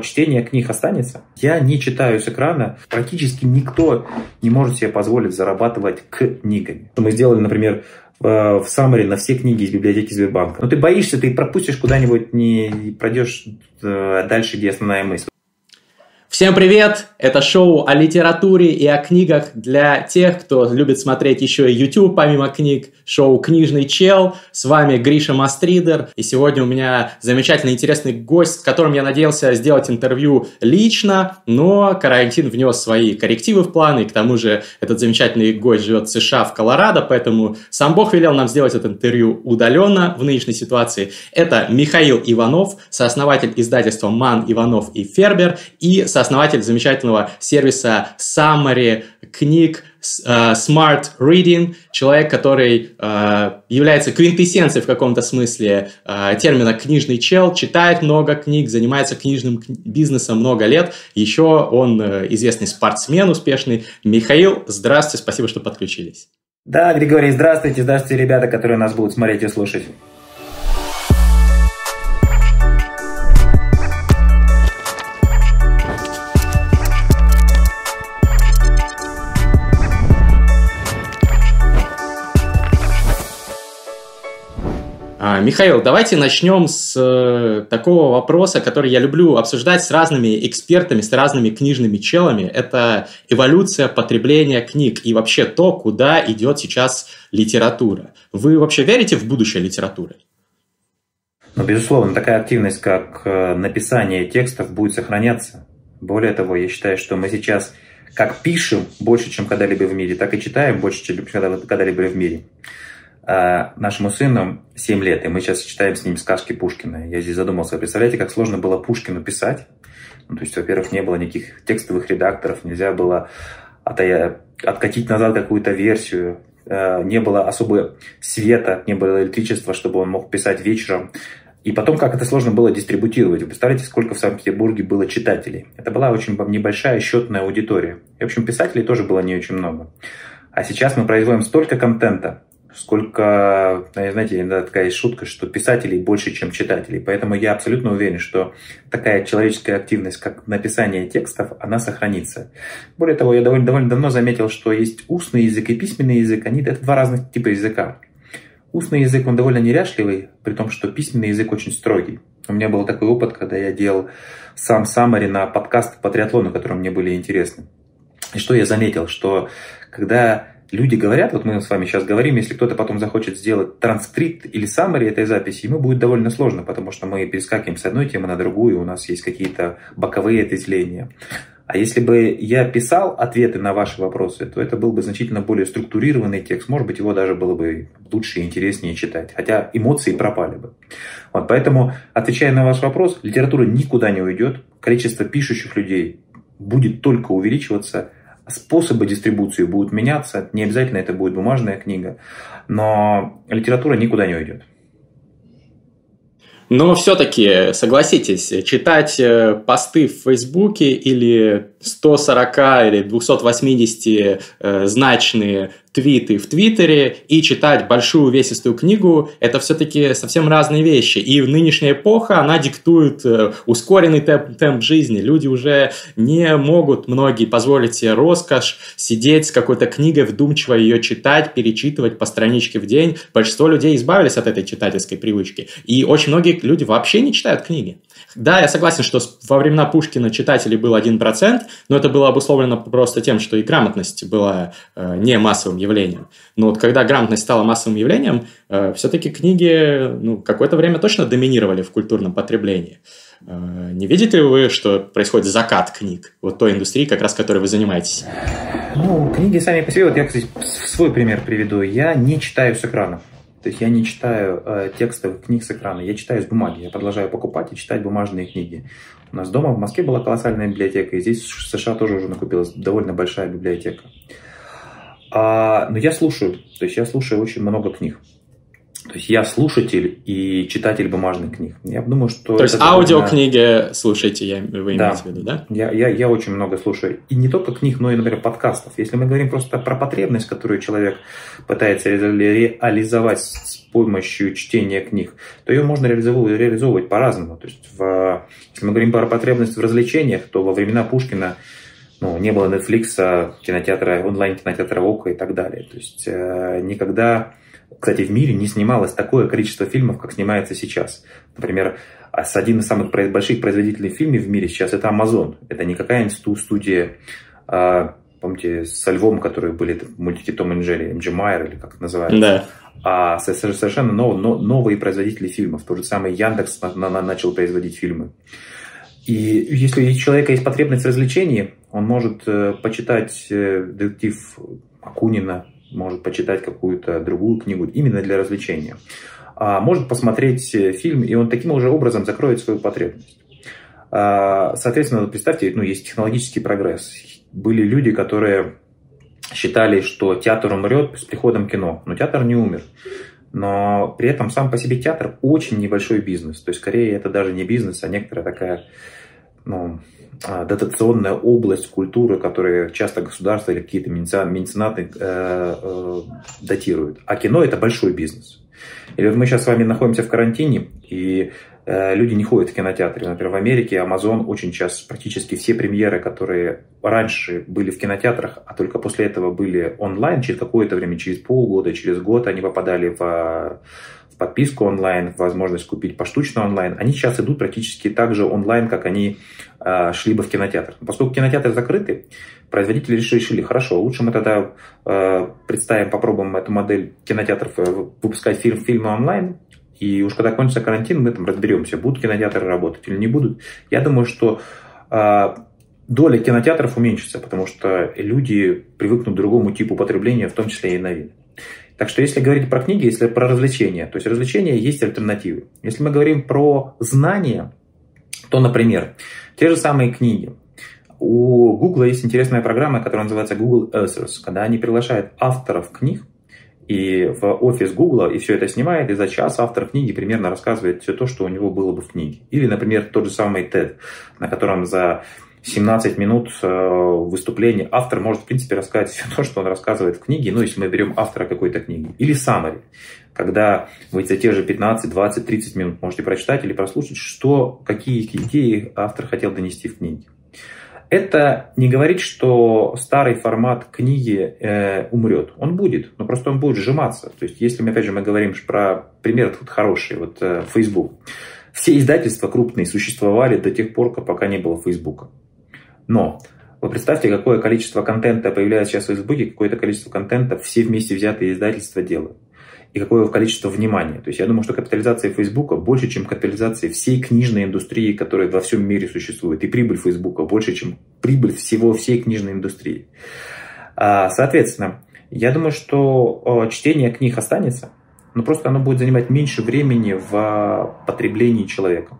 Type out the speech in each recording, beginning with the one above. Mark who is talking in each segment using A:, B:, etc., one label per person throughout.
A: чтение книг останется. Я не читаю с экрана. Практически никто не может себе позволить зарабатывать книгами. Мы сделали, например, в summary на все книги из библиотеки Сбербанка. Но ты боишься, ты пропустишь куда-нибудь, не пройдешь э, дальше, где основная мысль.
B: Всем привет! Это шоу о литературе и о книгах для тех, кто любит смотреть еще и YouTube помимо книг. Шоу «Книжный чел». С вами Гриша Мастридер. И сегодня у меня замечательный интересный гость, с которым я надеялся сделать интервью лично, но карантин внес свои коррективы в планы. И к тому же этот замечательный гость живет в США, в Колорадо, поэтому сам Бог велел нам сделать это интервью удаленно в нынешней ситуации. Это Михаил Иванов, сооснователь издательства «Ман, Иванов и Фербер» и сооснователь основатель замечательного сервиса Summary книг uh, Smart Reading, человек, который uh, является квинтэссенцией в каком-то смысле uh, термина «книжный чел», читает много книг, занимается книжным бизнесом много лет. Еще он известный спортсмен успешный. Михаил, здравствуйте, спасибо, что подключились.
A: Да, Григорий, здравствуйте, здравствуйте, ребята, которые нас будут смотреть и слушать.
B: Михаил, давайте начнем с э, такого вопроса, который я люблю обсуждать с разными экспертами, с разными книжными челами. Это эволюция потребления книг и вообще то, куда идет сейчас литература. Вы вообще верите в будущее литературы?
A: Ну, безусловно, такая активность, как э, написание текстов, будет сохраняться. Более того, я считаю, что мы сейчас как пишем больше, чем когда-либо в мире, так и читаем больше, чем когда-либо в мире. А нашему сыну 7 лет, и мы сейчас читаем с ним сказки Пушкина. Я здесь задумался, представляете, как сложно было Пушкину писать? Ну, то есть, во-первых, не было никаких текстовых редакторов, нельзя было откатить назад какую-то версию, э, не было особо света, не было электричества, чтобы он мог писать вечером. И потом, как это сложно было дистрибутировать. Вы представляете, сколько в Санкт-Петербурге было читателей? Это была очень небольшая счетная аудитория. И, в общем, писателей тоже было не очень много. А сейчас мы производим столько контента, сколько, э, знаете, иногда такая шутка, что писателей больше, чем читателей. Поэтому я абсолютно уверен, что такая человеческая активность, как написание текстов, она сохранится. Более того, я довольно, довольно давно заметил, что есть устный язык и письменный язык. Они, это два разных типа языка. Устный язык, он довольно неряшливый, при том, что письменный язык очень строгий. У меня был такой опыт, когда я делал сам саммари на подкаст по триатлону, которые мне были интересны. И что я заметил, что когда люди говорят, вот мы с вами сейчас говорим, если кто-то потом захочет сделать транскрипт или summary этой записи, ему будет довольно сложно, потому что мы перескакиваем с одной темы на другую, у нас есть какие-то боковые ответвления. А если бы я писал ответы на ваши вопросы, то это был бы значительно более структурированный текст. Может быть, его даже было бы лучше и интереснее читать. Хотя эмоции пропали бы. Вот, поэтому, отвечая на ваш вопрос, литература никуда не уйдет. Количество пишущих людей будет только увеличиваться способы дистрибуции будут меняться, не обязательно это будет бумажная книга, но литература никуда не уйдет.
B: Но все-таки, согласитесь, читать э, посты в Фейсбуке или 140 или 280 э, значные твиты в Твиттере и читать большую увесистую книгу – это все-таки совсем разные вещи. И в нынешняя эпоха она диктует э, ускоренный темп, темп жизни. Люди уже не могут, многие, позволить себе роскошь сидеть с какой-то книгой, вдумчиво ее читать, перечитывать по страничке в день. Большинство людей избавились от этой читательской привычки. И очень многие люди вообще не читают книги. Да, я согласен, что во времена Пушкина читателей был 1%, но это было обусловлено просто тем, что и грамотность была э, не массовым явлением. Но вот когда грамотность стала массовым явлением, э, все-таки книги ну, какое-то время точно доминировали в культурном потреблении. Э, не видите ли вы, что происходит закат книг, вот той индустрии, как раз которой вы занимаетесь?
A: Ну, книги сами по себе, вот я, кстати, свой пример приведу. Я не читаю с экрана. То есть я не читаю э, текстовых книг с экрана, я читаю с бумаги. Я продолжаю покупать и читать бумажные книги. У нас дома в Москве была колоссальная библиотека, и здесь в США тоже уже накупилась довольно большая библиотека. А, но я слушаю, то есть я слушаю очень много книг. То есть я слушатель и читатель бумажных книг. Я думаю, что...
B: То есть аудиокниги довольно... слушаете, я, вы имеете
A: да. в виду, да? Я, я, я очень много слушаю. И не только книг, но и, например, подкастов. Если мы говорим просто про потребность, которую человек пытается реализовать с помощью чтения книг, то ее можно реализовывать, реализовывать по-разному. То есть в, если мы говорим про потребность в развлечениях, то во времена Пушкина ну, не было Netflix, кинотеатра, онлайн-кинотеатра ОКО и так далее. То есть э, никогда кстати, в мире не снималось такое количество фильмов, как снимается сейчас. Например, с один из самых больших производителей фильмов в мире сейчас это Amazon. Это не какая-нибудь студия, а, помните, со львом, которые были в мультике Том и Джерри, MG Майер или как это называется. Да. А совершенно нов, новые производители фильмов. Тот же самый Яндекс начал производить фильмы. И если у человека есть потребность в развлечении, он может э, почитать э, детектив Акунина, может почитать какую-то другую книгу именно для развлечения. А может посмотреть э, фильм, и он таким уже образом закроет свою потребность. А, соответственно, представьте, ну, есть технологический прогресс. Были люди, которые считали, что театр умрет с приходом кино, но театр не умер. Но при этом сам по себе театр очень небольшой бизнес. То есть, скорее, это даже не бизнес, а некоторая такая ну, дотационная область культуры, которую часто государство или какие-то меценаты э, э, датируют. А кино это большой бизнес. Или вот мы сейчас с вами находимся в карантине, и э, люди не ходят в кинотеатры. Например, в Америке Amazon очень часто, практически все премьеры, которые раньше были в кинотеатрах, а только после этого были онлайн, через какое-то время, через полгода, через год они попадали в подписку онлайн, возможность купить поштучно онлайн, они сейчас идут практически так же онлайн, как они э, шли бы в кинотеатр. Поскольку кинотеатры закрыты, производители решили, хорошо, лучше мы тогда э, представим, попробуем эту модель кинотеатров э, выпускать фильм, фильмы онлайн, и уж когда кончится карантин, мы там разберемся, будут кинотеатры работать или не будут. Я думаю, что э, доля кинотеатров уменьшится, потому что люди привыкнут к другому типу потребления, в том числе и новин. Так что если говорить про книги, если про развлечения, то есть развлечения есть альтернативы. Если мы говорим про знания, то, например, те же самые книги. У Google есть интересная программа, которая называется Google Answers, когда они приглашают авторов книг и в офис Google и все это снимает, и за час автор книги примерно рассказывает все то, что у него было бы в книге. Или, например, тот же самый TED, на котором за 17 минут э, выступления автор может, в принципе, рассказать все то, что он рассказывает в книге, ну, если мы берем автора какой-то книги. Или summary, когда вы за те же 15, 20, 30 минут можете прочитать или прослушать, что, какие идеи автор хотел донести в книге. Это не говорит, что старый формат книги э, умрет. Он будет, но просто он будет сжиматься. То есть, если мы, опять же, мы говорим про пример вот хороший, вот э, Facebook. Все издательства крупные существовали до тех пор, пока не было Фейсбука. Но вы представьте, какое количество контента появляется сейчас в Фейсбуке, какое-то количество контента все вместе взятые издательства делают. И какое количество внимания. То есть я думаю, что капитализация Фейсбука больше, чем капитализация всей книжной индустрии, которая во всем мире существует. И прибыль Фейсбука больше, чем прибыль всего всей книжной индустрии. А, соответственно, я думаю, что чтение книг останется, но просто оно будет занимать меньше времени в потреблении человека.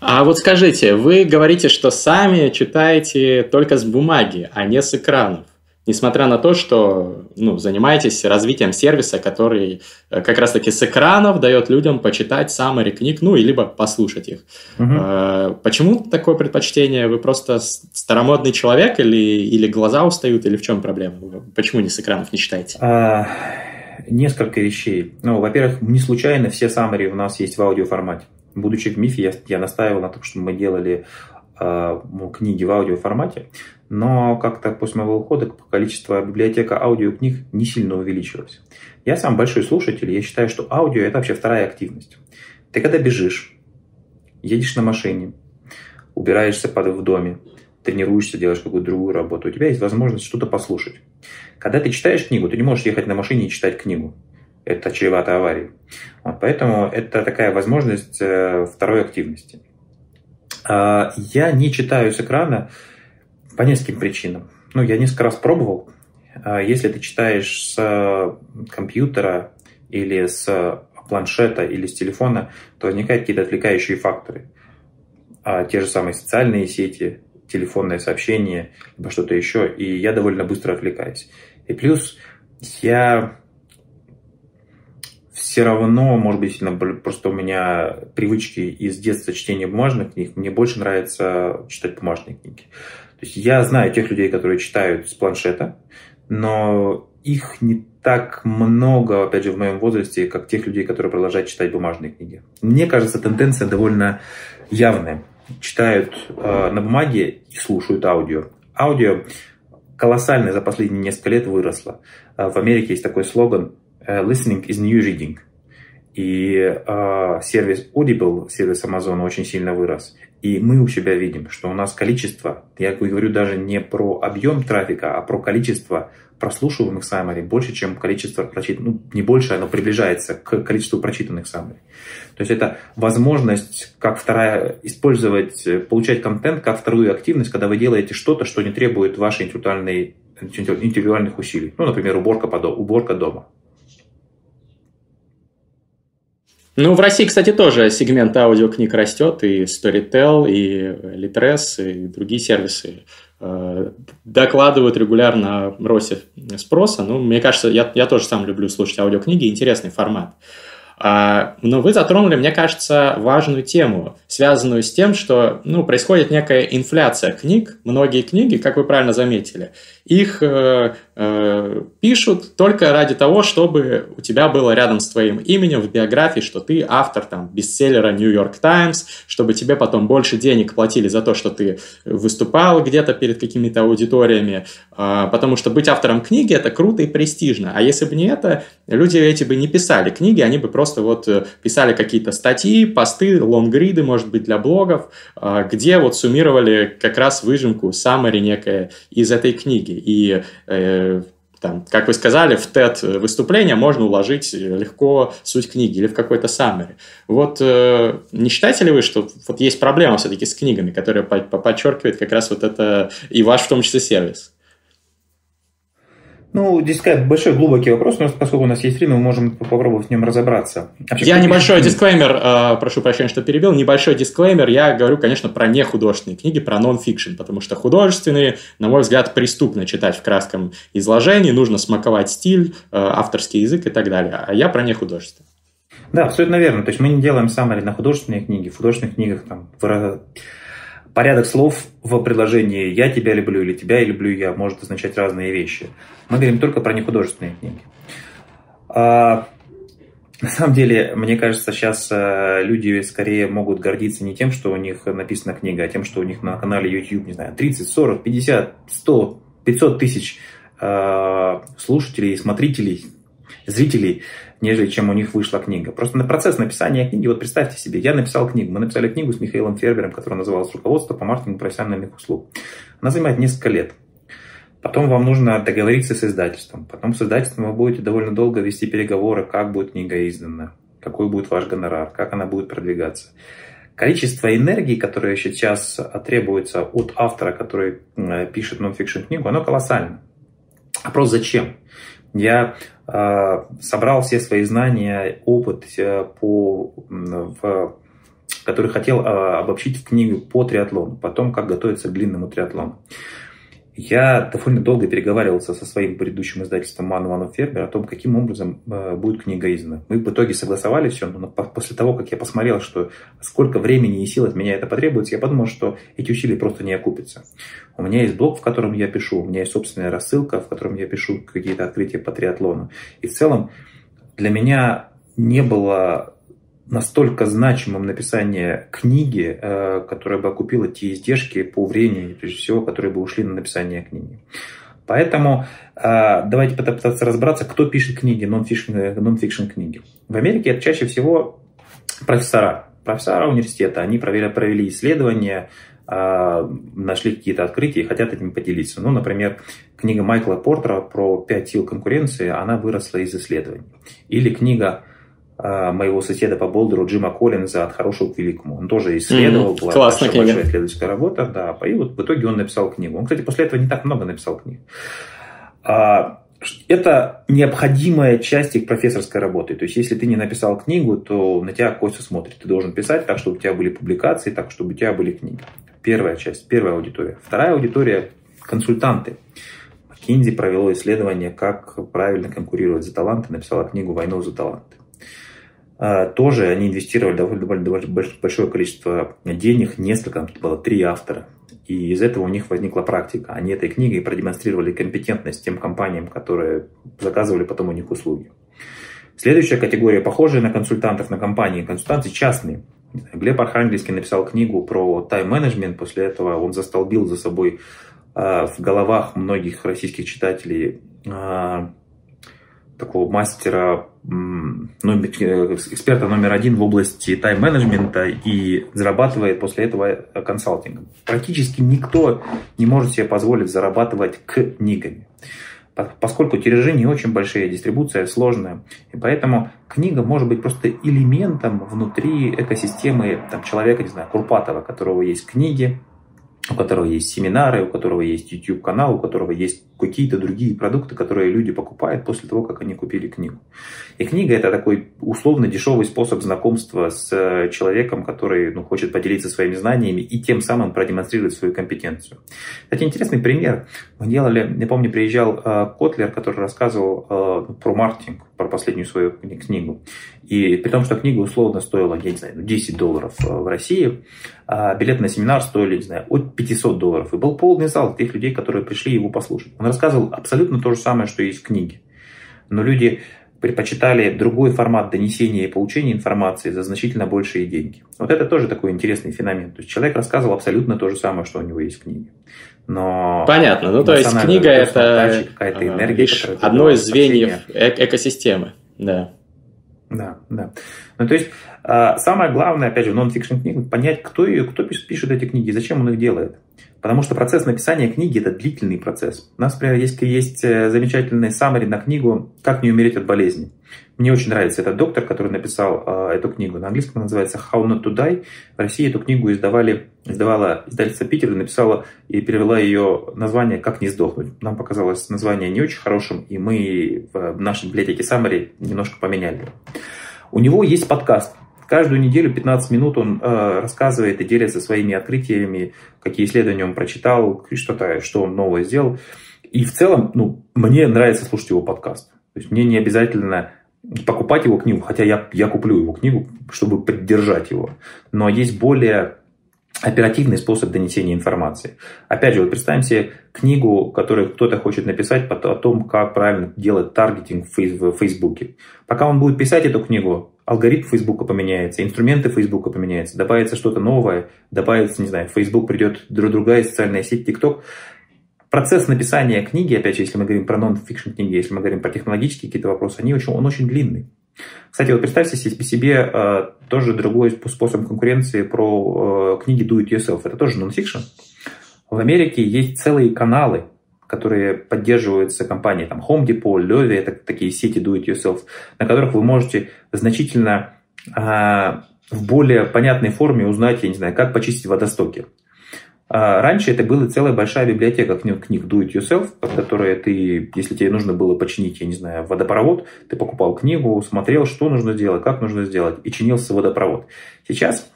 B: А вот скажите, вы говорите, что сами читаете только с бумаги, а не с экранов. Несмотря на то, что ну, занимаетесь развитием сервиса, который э, как раз-таки с экранов дает людям почитать саммари книг, ну, и либо послушать их. Угу. Почему такое предпочтение? Вы просто старомодный человек или, или глаза устают, или в чем проблема? Почему не с экранов не читаете? А,
A: несколько вещей. Ну, во-первых, не случайно все саммари у нас есть в аудиоформате будучи в МИФе, я, я настаивал на том, чтобы мы делали э, книги в аудиоформате, но как-то после моего ухода количество библиотека аудиокниг не сильно увеличилось. Я сам большой слушатель, я считаю, что аудио – это вообще вторая активность. Ты когда бежишь, едешь на машине, убираешься в доме, тренируешься, делаешь какую-то другую работу, у тебя есть возможность что-то послушать. Когда ты читаешь книгу, ты не можешь ехать на машине и читать книгу это чревато аварией. Вот, поэтому это такая возможность э, второй активности. А, я не читаю с экрана по нескольким причинам. Ну, я несколько раз пробовал. А, если ты читаешь с компьютера или с планшета или с телефона, то возникают какие-то отвлекающие факторы. А те же самые социальные сети, телефонные сообщения, либо что-то еще, и я довольно быстро отвлекаюсь. И плюс я все равно, может быть, просто у меня привычки из детства чтения бумажных книг, мне больше нравится читать бумажные книги. То есть я знаю тех людей, которые читают с планшета, но их не так много, опять же, в моем возрасте, как тех людей, которые продолжают читать бумажные книги. Мне кажется, тенденция довольно явная. Читают э, на бумаге и слушают аудио. Аудио колоссально за последние несколько лет выросло. Э, в Америке есть такой слоган «Listening is new reading». И э, сервис Audible, сервис Amazon очень сильно вырос. И мы у себя видим, что у нас количество, я говорю даже не про объем трафика, а про количество прослушиваемых саммари больше, чем количество прочитанных, ну, не больше, оно приближается к количеству прочитанных саммари. То есть это возможность, как вторая, использовать, получать контент как вторую активность, когда вы делаете что-то, что не требует вашей интеллектуальной, интеллектуальных усилий. Ну, например, уборка, по, уборка дома.
B: Ну, в России, кстати, тоже сегмент аудиокниг растет, и Storytel, и Litres, и другие сервисы э, докладывают регулярно о росте спроса. Ну, мне кажется, я, я тоже сам люблю слушать аудиокниги, интересный формат. А, но вы затронули, мне кажется, важную тему, связанную с тем, что ну, происходит некая инфляция книг. Многие книги, как вы правильно заметили, их э, э, пишут только ради того, чтобы у тебя было рядом с твоим именем в биографии, что ты автор там бестселлера New York Times, чтобы тебе потом больше денег платили за то, что ты выступал где-то перед какими-то аудиториями, э, потому что быть автором книги это круто и престижно. А если бы не это, люди эти бы не писали книги, они бы просто вот э, писали какие-то статьи, посты, лонгриды, может быть, для блогов, э, где вот суммировали как раз выжимку, summary некое из этой книги. И э, там, как вы сказали, в TED выступление можно уложить легко суть книги или в какой-то summary. Вот э, не считаете ли вы, что вот есть проблема все-таки с книгами, которая подчеркивает как раз вот это и ваш в том числе сервис?
A: Ну, сказать, большой глубокий вопрос, но поскольку у нас есть время, мы можем попробовать в нем разобраться.
B: Вообще, я небольшой книги? дисклеймер, э, прошу прощения, что перебил, небольшой дисклеймер, я говорю, конечно, про нехудожественные книги, про нон-фикшн, потому что художественные, на мой взгляд, преступно читать в кратком изложении, нужно смаковать стиль, э, авторский язык и так далее, а я про нехудожественные.
A: Да, абсолютно верно. То есть мы не делаем саммари на художественные книги. В художественных книгах там порядок слов в предложении «я тебя люблю» или «тебя я люблю я» может означать разные вещи. Мы говорим только про нехудожественные книги. А, на самом деле, мне кажется, сейчас э, люди скорее могут гордиться не тем, что у них написана книга, а тем, что у них на канале YouTube, не знаю, 30, 40, 50, 100, 500 тысяч э, слушателей, смотрителей, зрителей нежели чем у них вышла книга. Просто на процесс написания книги, вот представьте себе, я написал книгу, мы написали книгу с Михаилом Фербером, которая называлась «Руководство по маркетингу профессиональных услуг». Она занимает несколько лет. Потом вам нужно договориться с издательством. Потом с издательством вы будете довольно долго вести переговоры, как будет книга издана, какой будет ваш гонорар, как она будет продвигаться. Количество энергии, которое сейчас требуется от автора, который пишет нон-фикшн книгу, оно колоссально. Вопрос зачем? Я э, собрал все свои знания, опыт, э, по, в, который хотел э, обобщить в книгу по триатлону, потом как готовиться к длинному триатлону. Я довольно долго переговаривался со своим предыдущим издательством Ману Ману Фербер о том, каким образом э, будет книга издана. Мы в итоге согласовали все, но после того, как я посмотрел, что сколько времени и сил от меня это потребуется, я подумал, что эти усилия просто не окупятся. У меня есть блог, в котором я пишу, у меня есть собственная рассылка, в котором я пишу какие-то открытия по триатлону. И в целом для меня не было настолько значимым написание книги, э, которая бы окупила те издержки по времени, прежде всего, которые бы ушли на написание книги. Поэтому э, давайте пытаться разобраться, кто пишет книги, нон-фикшн книги. В Америке это чаще всего профессора, профессора университета. Они провели, провели исследования, э, нашли какие-то открытия и хотят этим поделиться. Ну, например, книга Майкла Портера про пять сил конкуренции, она выросла из исследований. Или книга моего соседа по Болдеру Джима Коллинза «От хорошего к великому». Он тоже исследовал, mm-hmm. была
B: Классная большая,
A: большая исследовательская работа, да, и вот в итоге он написал книгу. Он, кстати, после этого не так много написал книг. А, это необходимая часть их профессорской работы. То есть, если ты не написал книгу, то на тебя косо смотрит. Ты должен писать так, чтобы у тебя были публикации, так, чтобы у тебя были книги. Первая часть, первая аудитория. Вторая аудитория – консультанты. Кинзи провело исследование, как правильно конкурировать за таланты, написала книгу «Войну за таланты». А, тоже они инвестировали довольно большое количество денег, несколько, там было три автора. И из этого у них возникла практика. Они этой книгой продемонстрировали компетентность тем компаниям, которые заказывали потом у них услуги. Следующая категория, похожая на консультантов, на компании, консультанты частные. Глеб Архангельский написал книгу про тайм-менеджмент, после этого он застолбил за собой э, в головах многих российских читателей э, такого мастера, номер, эксперта номер один в области тайм-менеджмента и зарабатывает после этого консалтингом. Практически никто не может себе позволить зарабатывать книгами поскольку тиражи не очень большие, дистрибуция сложная. И поэтому книга может быть просто элементом внутри экосистемы там, человека, не знаю, Курпатова, у которого есть книги, у которого есть семинары, у которого есть YouTube-канал, у которого есть какие-то другие продукты, которые люди покупают после того, как они купили книгу. И книга – это такой условно дешевый способ знакомства с э, человеком, который ну, хочет поделиться своими знаниями и тем самым продемонстрировать свою компетенцию. Кстати, интересный пример. Мы делали, я помню, приезжал э, Котлер, который рассказывал э, про маркетинг, про последнюю свою книгу. И при том, что книга условно стоила, я не знаю, 10 долларов в России, а билет на семинар стоили, не знаю, от 500 долларов. И был полный зал тех людей, которые пришли его послушать. Он рассказывал абсолютно то же самое, что есть в книге. Но люди предпочитали другой формат донесения и получения информации за значительно большие деньги. Вот это тоже такой интересный феномен. То есть человек рассказывал абсолютно то же самое, что у него есть в книге. Но
B: Понятно. Ну, то есть книга это какая-то энергия, лишь одно из звеньев э экосистемы. Да.
A: Да, да. Ну, то есть, а, самое главное, опять же, в нон-фикшн книгах, понять, кто ее, кто пишет эти книги, зачем он их делает. Потому что процесс написания книги – это длительный процесс. У нас, например, есть, есть э, замечательный саммари на книгу «Как не умереть от болезни». Мне очень нравится этот доктор, который написал э, эту книгу. На английском она называется «How not to die». В России эту книгу издавали, издавала издательство Питер, написала и перевела ее название «Как не сдохнуть». Нам показалось название не очень хорошим, и мы в нашей библиотеке саммари немножко поменяли. У него есть подкаст Каждую неделю 15 минут он э, рассказывает и делится своими открытиями, какие исследования он прочитал, что-то, что он новое сделал. И в целом, ну, мне нравится слушать его подкаст. То есть мне не обязательно покупать его книгу, хотя я, я куплю его книгу, чтобы поддержать его. Но есть более оперативный способ донесения информации. Опять же, вот представим себе книгу, которую кто-то хочет написать о том, как правильно делать таргетинг в Фейсбуке. Пока он будет писать эту книгу, алгоритм Фейсбука поменяется, инструменты Фейсбука поменяются, добавится что-то новое, добавится, не знаю, Facebook придет другая социальная сеть, TikTok. Процесс написания книги, опять же, если мы говорим про нон-фикшн книги, если мы говорим про технологические какие-то вопросы, они очень, он очень длинный. Кстати, вот представьте себе, э, тоже другой способ конкуренции про э, книги Do It Yourself. Это тоже нон-фикшн. В Америке есть целые каналы, которые поддерживаются компанией там, Home Depot, Loewe, это такие сети Do It Yourself, на которых вы можете значительно э, в более понятной форме узнать, я не знаю, как почистить водостоки. А раньше это была целая большая библиотека книг, книг Do It Yourself, под которые ты, если тебе нужно было починить, я не знаю, водопровод, ты покупал книгу, смотрел, что нужно сделать, как нужно сделать, и чинился водопровод. Сейчас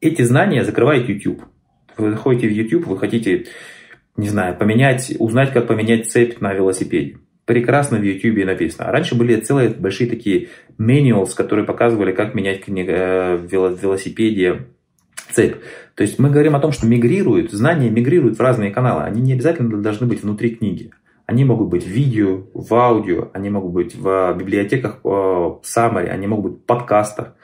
A: эти знания закрывает YouTube. Вы заходите в YouTube, вы хотите, не знаю, поменять, узнать, как поменять цепь на велосипеде. Прекрасно в YouTube написано. А раньше были целые большие такие manuals, которые показывали, как менять э, в велосипеде цепь. То есть мы говорим о том, что мигрируют, знания мигрируют в разные каналы. Они не обязательно должны быть внутри книги. Они могут быть в видео, в аудио, они могут быть в библиотеках, в Summary, они могут быть в подкастах.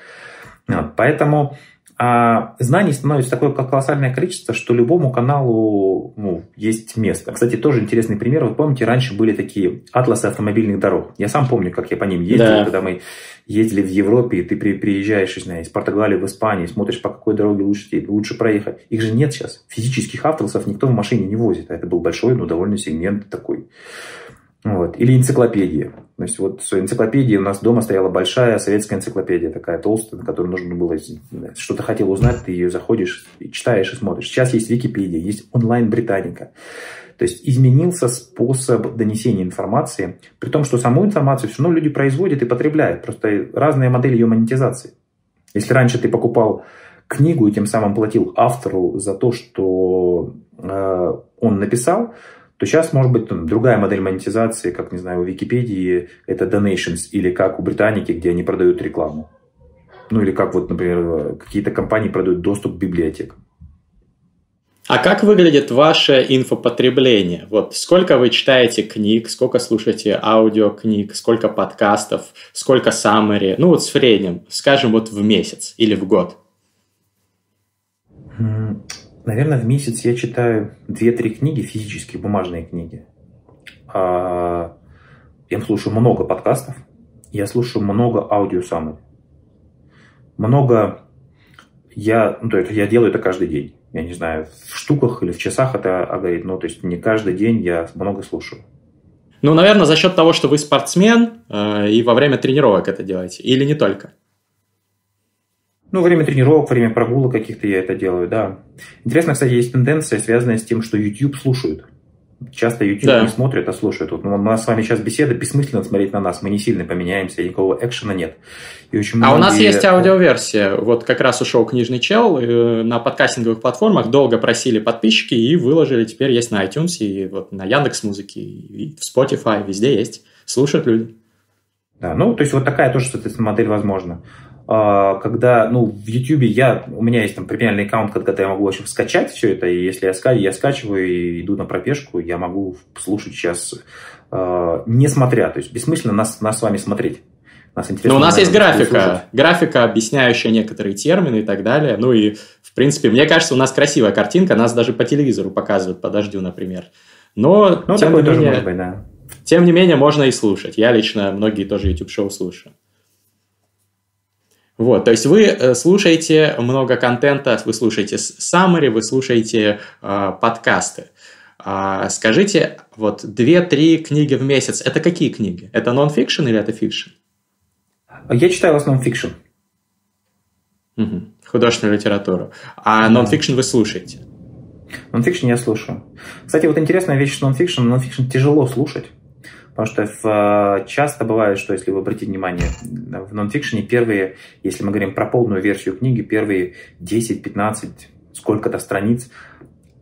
A: Поэтому а знаний становится такое колоссальное количество, что любому каналу ну, есть место. Кстати, тоже интересный пример. Вы помните, раньше были такие атласы автомобильных дорог. Я сам помню, как я по ним ездил, да. когда мы ездили в Европе, и ты приезжаешь, не знаю, из Португалии в Испанию, смотришь, по какой дороге лучше, лучше проехать. Их же нет сейчас. Физических атласов никто в машине не возит. А это был большой, но довольно сегмент такой. Вот. Или энциклопедия. То есть вот в энциклопедии у нас дома стояла большая советская энциклопедия, такая толстая, на которую нужно было, что-то хотел узнать, ты ее заходишь, и читаешь и смотришь. Сейчас есть Википедия, есть онлайн-британика. То есть изменился способ донесения информации, при том, что саму информацию все равно люди производят и потребляют. Просто разные модели ее монетизации. Если раньше ты покупал книгу и тем самым платил автору за то, что э, он написал, то сейчас, может быть, там, другая модель монетизации, как, не знаю, у Википедии это donations, или как у Британики, где они продают рекламу. Ну, или как вот, например, какие-то компании продают доступ к библиотекам.
B: А как выглядит ваше инфопотребление? Вот сколько вы читаете книг, сколько слушаете аудиокниг, сколько подкастов, сколько summary, ну вот в среднем, скажем, вот в месяц или в год?
A: Наверное, в месяц я читаю 2-3 книги, физические, бумажные книги. А, я слушаю много подкастов, я слушаю много аудио summary. Много я, ну, то есть я делаю это каждый день я не знаю, в штуках или в часах это говорит, ну, то есть не каждый день я много слушаю.
B: Ну, наверное, за счет того, что вы спортсмен э, и во время тренировок это делаете, или не только?
A: Ну, время тренировок, время прогулок каких-то я это делаю, да. Интересно, кстати, есть тенденция, связанная с тем, что YouTube слушают. Часто YouTube да. не смотрят, а слушают. Вот у нас с вами сейчас беседа, бессмысленно смотреть на нас, мы не сильно поменяемся, никакого экшена нет.
B: И очень многие... А у нас есть аудиоверсия. Вот как раз ушел книжный чел, э, на подкастинговых платформах долго просили подписчики и выложили, теперь есть на iTunes, и вот на Яндекс Музыке, и в Spotify, везде есть. Слушают люди.
A: Да, ну, то есть вот такая тоже, соответственно, модель возможна. А, когда, ну, в YouTube я, у меня есть там премиальный аккаунт, когда я могу вообще скачать все это, и если я, ска, я скачиваю и иду на пробежку, я могу слушать сейчас, э, не смотря, то есть бессмысленно нас, нас с вами смотреть.
B: Нас интересно, Но у нас есть графика, слушать. графика, объясняющая некоторые термины и так далее. Ну и, в принципе, мне кажется, у нас красивая картинка, нас даже по телевизору показывают по дождю, например. Но, ну, тем, не менее, быть, да. тем не менее, можно и слушать. Я лично многие тоже YouTube-шоу слушаю. Вот, то есть вы э, слушаете много контента, вы слушаете summary, вы слушаете э, подкасты. А, скажите, вот две-три книги в месяц, это какие книги? Это нон-фикшн или это фикшн?
A: Я читаю в основном фикшн.
B: Угу. Художественную литературу. А нон-фикшн вы слушаете?
A: Нон-фикшн я слушаю. Кстати, вот интересная вещь с нон-фикшн. Нон-фикшн тяжело слушать. Потому что в, часто бывает, что если вы обратите внимание, в нонфикшене первые, если мы говорим про полную версию книги, первые 10-15, сколько-то страниц,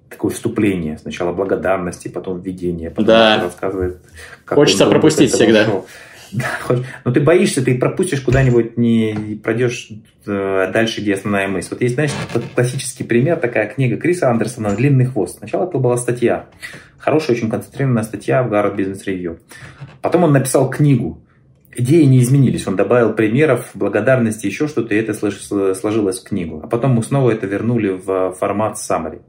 A: такое вступление. Сначала благодарности, потом введение, потом
B: да. рассказывает. Как Хочется пропустить всегда. Ушел.
A: Но ты боишься, ты пропустишь куда-нибудь, не пройдешь э, дальше, где основная мысль. Вот есть, знаешь, классический пример, такая книга Криса Андерсона «Длинный хвост». Сначала это была статья, хорошая, очень концентрированная статья в Гарвард Бизнес Ревью. Потом он написал книгу. Идеи не изменились, он добавил примеров, благодарности, еще что-то, и это сложилось в книгу. А потом мы снова это вернули в формат summary.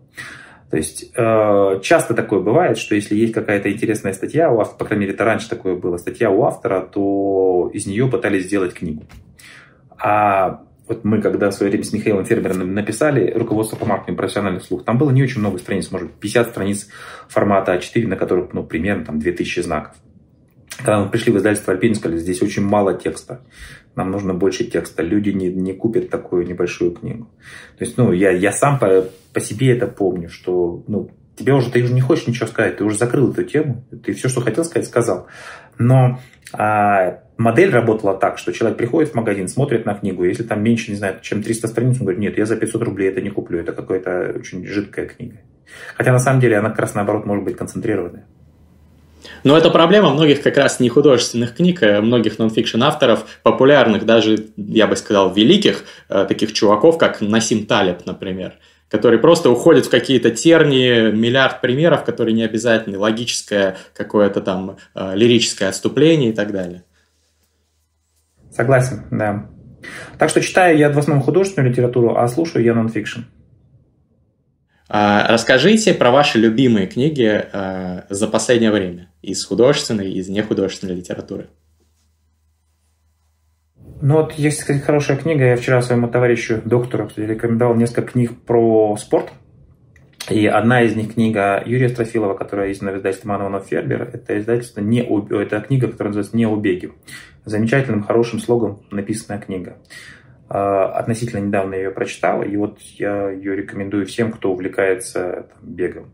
A: То есть э, часто такое бывает, что если есть какая-то интересная статья у автора, по крайней мере, это раньше такое было, статья у автора, то из нее пытались сделать книгу. А вот мы, когда в свое время с Михаилом Фермером написали руководство по маркетингу профессиональный слух, там было не очень много страниц, может 50 страниц формата А4, на которых, ну, примерно там 2000 знаков. Когда мы пришли в издательство Альпин, сказали, здесь очень мало текста нам нужно больше текста. Люди не, не купят такую небольшую книгу. То есть, ну, я, я сам по, по себе это помню, что, ну, тебе уже, ты уже не хочешь ничего сказать, ты уже закрыл эту тему, ты все, что хотел сказать, сказал. Но а, модель работала так, что человек приходит в магазин, смотрит на книгу, если там меньше, не знаю, чем 300 страниц, он говорит, нет, я за 500 рублей это не куплю, это какая-то очень жидкая книга. Хотя на самом деле она как раз наоборот может быть концентрированная.
B: Но это проблема многих как раз не художественных книг, а многих нонфикшн авторов, популярных, даже, я бы сказал, великих, э, таких чуваков, как Насим Талеб, например, который просто уходит в какие-то тернии, миллиард примеров, которые не обязательны, логическое какое-то там э, лирическое отступление и так далее.
A: Согласен, да. Так что читаю я в основном художественную литературу, а слушаю я нонфикшн.
B: А, расскажите про ваши любимые книги а, за последнее время из художественной, из нехудожественной литературы.
A: Ну вот есть, кстати, хорошая книга. Я вчера своему товарищу, доктору, рекомендовал несколько книг про спорт. И одна из них книга Юрия Строфилова, которая издана в издательстве Манованов Фербер. Это издательство не это книга, которая называется «Не убеги». Замечательным, хорошим слогом написанная книга. А, относительно недавно ее прочитал, и вот я ее рекомендую всем, кто увлекается там, бегом.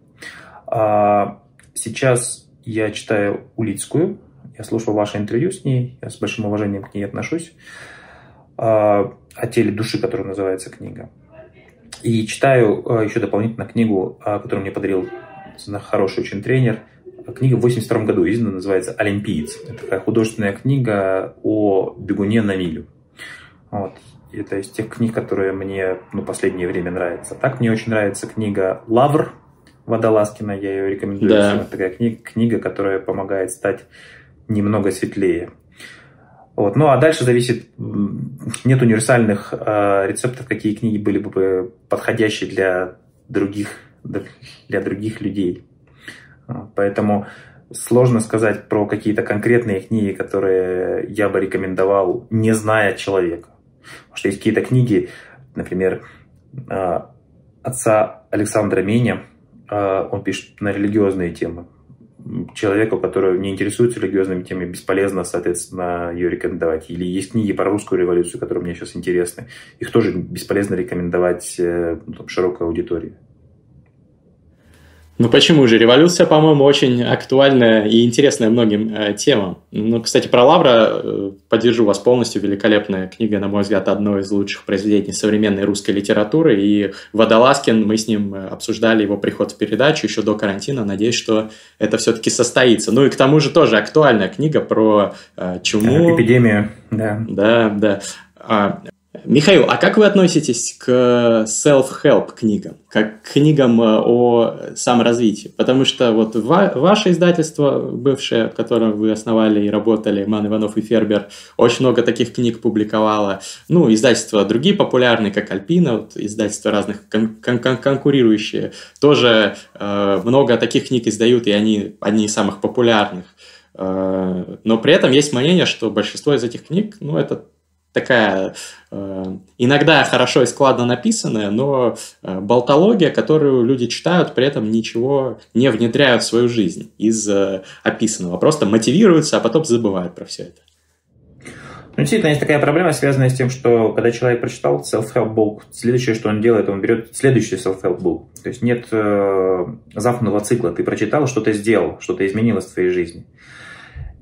A: А, сейчас я читаю Улицкую, я слушал ваше интервью с ней, я с большим уважением к ней отношусь, а, о теле души, которая называется книга. И читаю еще дополнительно книгу, которую мне подарил хороший очень тренер, книга в 82 году издана, называется «Олимпиец». Это такая художественная книга о бегуне на милю. Вот. Это из тех книг, которые мне ну, последнее время нравятся. Так мне очень нравится книга «Лавр» Водолазкина, я ее рекомендую. Да. Это такая книга, книга, которая помогает стать немного светлее. Вот. Ну а дальше зависит, нет универсальных э, рецептов, какие книги были бы подходящие для других, для других людей. Поэтому сложно сказать про какие-то конкретные книги, которые я бы рекомендовал, не зная человека. Потому что есть какие-то книги, например, э, отца Александра Меня, э, он пишет на религиозные темы человеку, который не интересуется религиозными темами, бесполезно, соответственно, ее рекомендовать. Или есть книги про русскую революцию, которые мне сейчас интересны. Их тоже бесполезно рекомендовать э, ну, там, широкой аудитории.
B: Ну почему же? Революция, по-моему, очень актуальная и интересная многим э, темам. Ну, кстати, про Лавра э, поддержу вас полностью. Великолепная книга, на мой взгляд, одно из лучших произведений современной русской литературы. И Водолазкин, мы с ним э, обсуждали его приход в передачу еще до карантина. Надеюсь, что это все-таки состоится. Ну и к тому же тоже актуальная книга про э, чуму.
A: Эпидемию, да.
B: Да, да. Михаил, а как вы относитесь к self-help книгам, как к книгам э, о саморазвитии? Потому что вот ваше издательство бывшее, в котором вы основали и работали, Ман Иванов и Фербер, очень много таких книг публиковало. Ну, издательства другие популярные, как Альпина, вот издательства разных кон- кон- конкурирующие, тоже э, много таких книг издают, и они одни из самых популярных. Э, но при этом есть мнение, что большинство из этих книг, ну, это такая э, иногда хорошо и складно написанная, но э, болтология, которую люди читают, при этом ничего не внедряют в свою жизнь из э, описанного, просто мотивируются, а потом забывают про все это.
A: Ну, действительно, есть такая проблема, связанная с тем, что когда человек прочитал self-help book, следующее, что он делает, он берет следующий self-help book. То есть нет э, замкнутого цикла. Ты прочитал, что-то сделал, что-то изменилось в твоей жизни.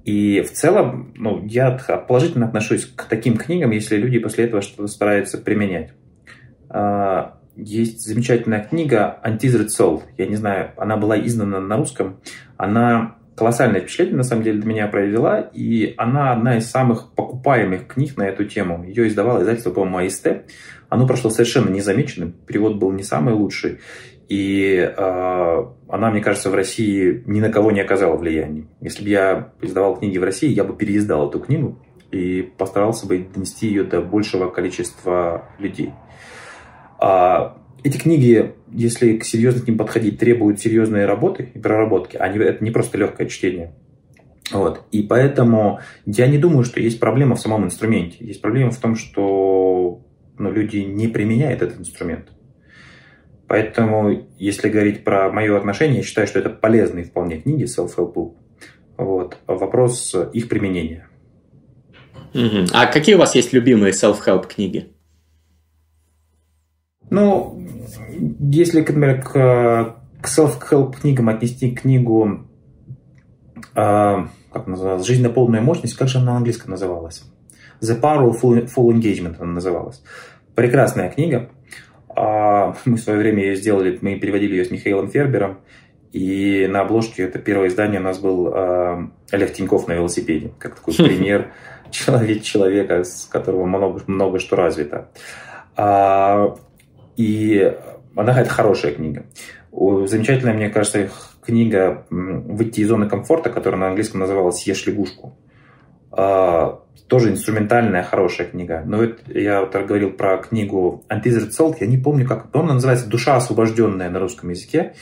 A: И в целом, ну, я положительно отношусь к таким книгам, если люди после этого что-то стараются применять. А, есть замечательная книга «Untethered Soul». Я не знаю, она была издана на русском. Она колоссальное впечатление, на самом деле, для меня произвела, и она одна из самых покупаемых книг на эту тему. Ее издавало издательство, по-моему, АСТ. Оно прошло совершенно незамеченным, перевод был не самый лучший. И э, она, мне кажется, в России ни на кого не оказала влияния. Если бы я издавал книги в России, я бы переиздал эту книгу и постарался бы донести ее до большего количества людей. А эти книги, если серьезно к ним подходить, требуют серьезной работы и проработки. Они, это не просто легкое чтение. Вот. И поэтому я не думаю, что есть проблема в самом инструменте. Есть проблема в том, что ну, люди не применяют этот инструмент. Поэтому, если говорить про мое отношение, я считаю, что это полезные вполне книги self-help book. Вот. Вопрос их применения.
B: Угу. А какие у вас есть любимые self-help книги?
A: Ну, если, например, к, к self-help книгам отнести книгу, э, как называлась, «Жизнь на полную мощность», как же она на английском называлась? «The Power of Full, full Engagement» она называлась. Прекрасная книга. А, мы в свое время ее сделали, мы переводили ее с Михаилом Фербером, и на обложке это первое издание у нас был э, Олег Тиньков на велосипеде, как такой пример человек, человека, с которого много, много что развито. А, и она это хорошая книга. Замечательная, мне кажется, книга «Выйти из зоны комфорта», которая на английском называлась «Съешь лягушку». А, тоже инструментальная, хорошая книга. Но вот я вот говорил про книгу «Untethered Salt», я не помню, как по она называется «Душа освобожденная» на русском языке.